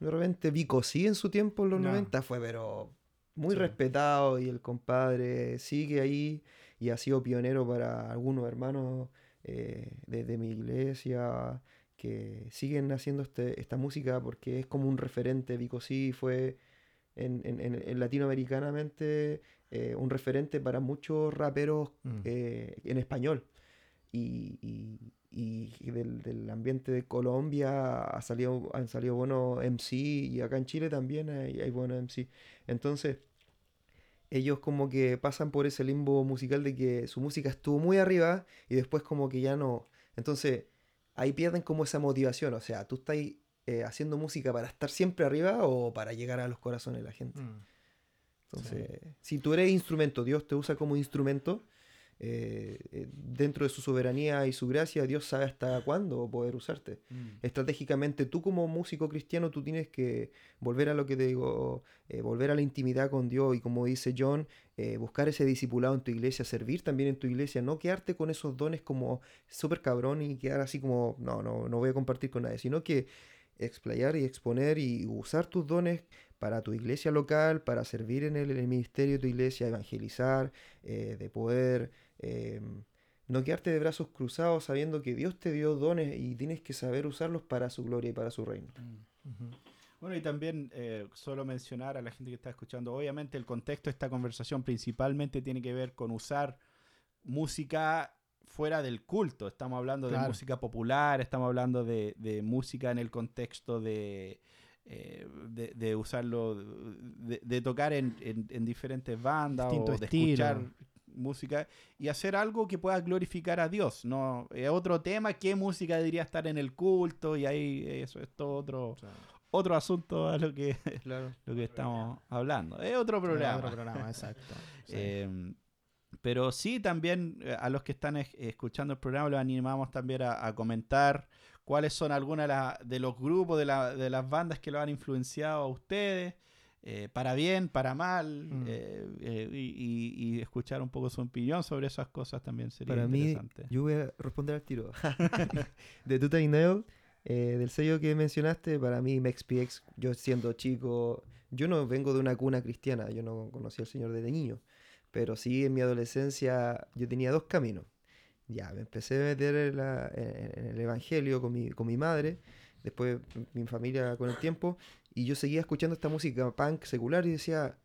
De repente Vico sí en su tiempo en los
No.
90 fue, pero muy
Sí.
respetado y el compadre sigue ahí y ha sido pionero para algunos hermanos eh, de, de mi iglesia que siguen haciendo este, esta música porque es como un referente. Vico sí fue en, en, en- en latinoamericanamente eh, un referente para muchos raperos
Mm.
eh, en español. Y- y del, del ambiente de Colombia ha salido, han salido buenos MC y acá en Chile también hay, hay buenos MC. Entonces, ellos como que pasan por ese limbo musical de que su música estuvo muy arriba y después como que ya no. Entonces, ahí pierden como esa motivación. O sea, tú estás eh, haciendo música para estar siempre arriba o para llegar a los corazones de la gente.
Mm.
Entonces, si tú eres instrumento, Dios te usa como instrumento, eh, eh, dentro de su soberanía y su gracia, Dios sabe hasta cuándo poder usarte. Estratégicamente, tú como músico cristiano, tú tienes que volver a lo que te digo, eh, volver a la intimidad con Dios y como dice John, eh, buscar ese discipulado en tu iglesia, servir también en tu iglesia, no quedarte con esos dones como súper cabrón y quedar así como, no, no, no voy a compartir con nadie, sino que explayar y exponer y usar tus dones para tu iglesia local, para servir en el, en el ministerio de tu iglesia, evangelizar, eh, de poder eh, no quedarte de brazos cruzados sabiendo que Dios te dio dones y tienes que saber usarlos para su gloria y para su reino.
Mm. Bueno, y también eh, solo mencionar a la gente que está escuchando, obviamente el contexto de esta conversación principalmente tiene que ver con usar música fuera del culto. Estamos hablando de música popular, estamos hablando de, de música en el contexto de, eh, de, de usarlo, de, de tocar en, en- en diferentes bandas
Distinto
o de
estilo.
escuchar música y hacer algo que pueda glorificar a Dios. No, es otro tema, qué música debería estar en el culto y ahí eso es todo otro
O sea,
otro asunto a lo que,
Claro.
lo que estamos hablando. Es otro programa.
Otro programa, exacto. Sí.
Eh, pero sí, también eh, a los que están es- escuchando el programa los animamos también a, a comentar cuáles son algunas de, de los grupos, de, la- de las bandas que lo han influenciado a ustedes, eh, para bien, para mal,
Mm.
eh, eh, y, y- escuchar un poco su opinión sobre esas cosas también sería
Para mí,
interesante.
yo voy a responder al tiro. de Tuta y Nail, Eh, del sello que mencionaste, para mí MexPX, yo siendo chico, yo no vengo de una cuna cristiana, yo no conocí al Señor desde niño, pero sí en mi adolescencia yo tenía dos caminos. Ya, me empecé a meter en, la- en el Evangelio con mi, con mi madre, después mi familia con el tiempo, y yo seguía escuchando esta música punk secular y decía,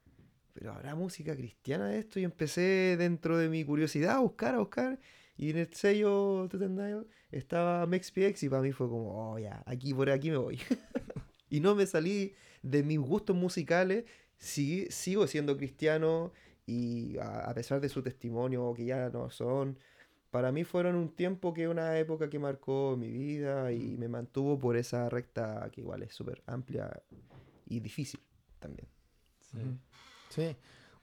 pero ¿habrá música cristiana de esto? Y empecé dentro de mi curiosidad a buscar, a buscar, y en el sello estaba MexPX y para mí fue como, oh ya, aquí por aquí me voy. y no me salí de mis gustos musicales, sí, sigo siendo cristiano y a pesar de su testimonio que ya no son, para mí fueron un tiempo que una época que marcó mi vida y me mantuvo por esa recta que igual es súper amplia y difícil también.
Ujú. Sí.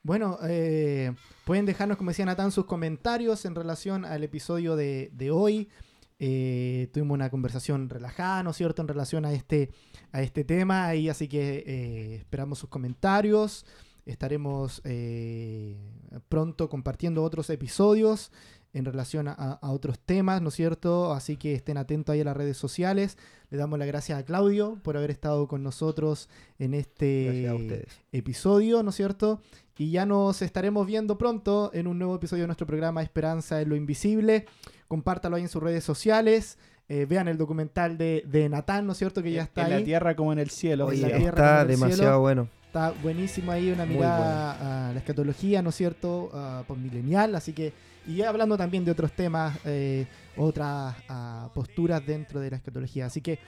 Bueno, eh, pueden dejarnos, como decía Natán, sus comentarios en relación al episodio de, de hoy. Eh, tuvimos una conversación relajada, ¿no es cierto?, en relación a este, a este tema. Y así que eh, esperamos sus comentarios. Estaremos eh, pronto compartiendo otros episodios en relación a, a otros temas, ¿no es cierto? Así que estén atentos ahí a las redes sociales. Le damos las gracias a Claudio por haber estado con nosotros en este episodio, ¿no es cierto? Y ya nos estaremos viendo pronto en un nuevo episodio de nuestro programa Esperanza en lo Invisible. Compártalo ahí en sus redes sociales. Eh, vean el documental de, de Natán, ¿no es cierto? Que ya está
en la tierra como en el cielo.
Oye,
Oye,
la tierra
está demasiado
cielo.
bueno.
Está buenísimo ahí una mirada a la escatología, ¿no es cierto? Uh, postmilenial, así que... Y hablando también de otros temas, eh, otras ah, posturas dentro de la escatología. Así que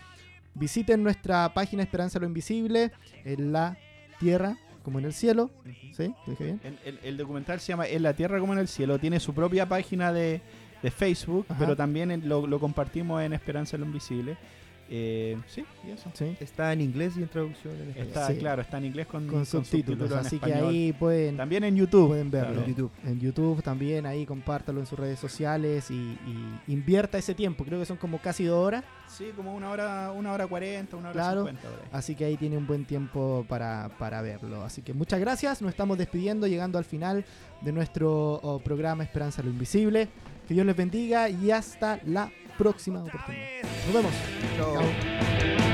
visiten nuestra página Esperanza lo Invisible, en la tierra como en el cielo. ¿Sí? ¿Te dije bien?
El, el- el documental se llama En la Tierra como en el Cielo. Tiene su propia página de, de Facebook,
Ajá.
pero también lo, lo compartimos en Esperanza en lo Invisible. Eh, sí, y eso.
Sí.
Está en inglés y en traducción en español.
Está,
Sí.
claro, está en inglés con,
Con subtítulos. Así que ahí pueden,
También en YouTube.
pueden verlo.
claro.
En YouTube.
En YouTube también, ahí compártalo en sus redes sociales y, y invierta ese tiempo. Creo que son como casi dos horas.
Sí, como una hora, una hora cuarenta, una hora
Claro.
cincuenta. por ahí.
Así que ahí tiene un buen tiempo para, para verlo. Así que muchas gracias. Nos estamos despidiendo, llegando al final de nuestro oh, programa Esperanza lo Invisible. Que Dios les bendiga y hasta la próxima oportunidad. Nos vemos. Chao.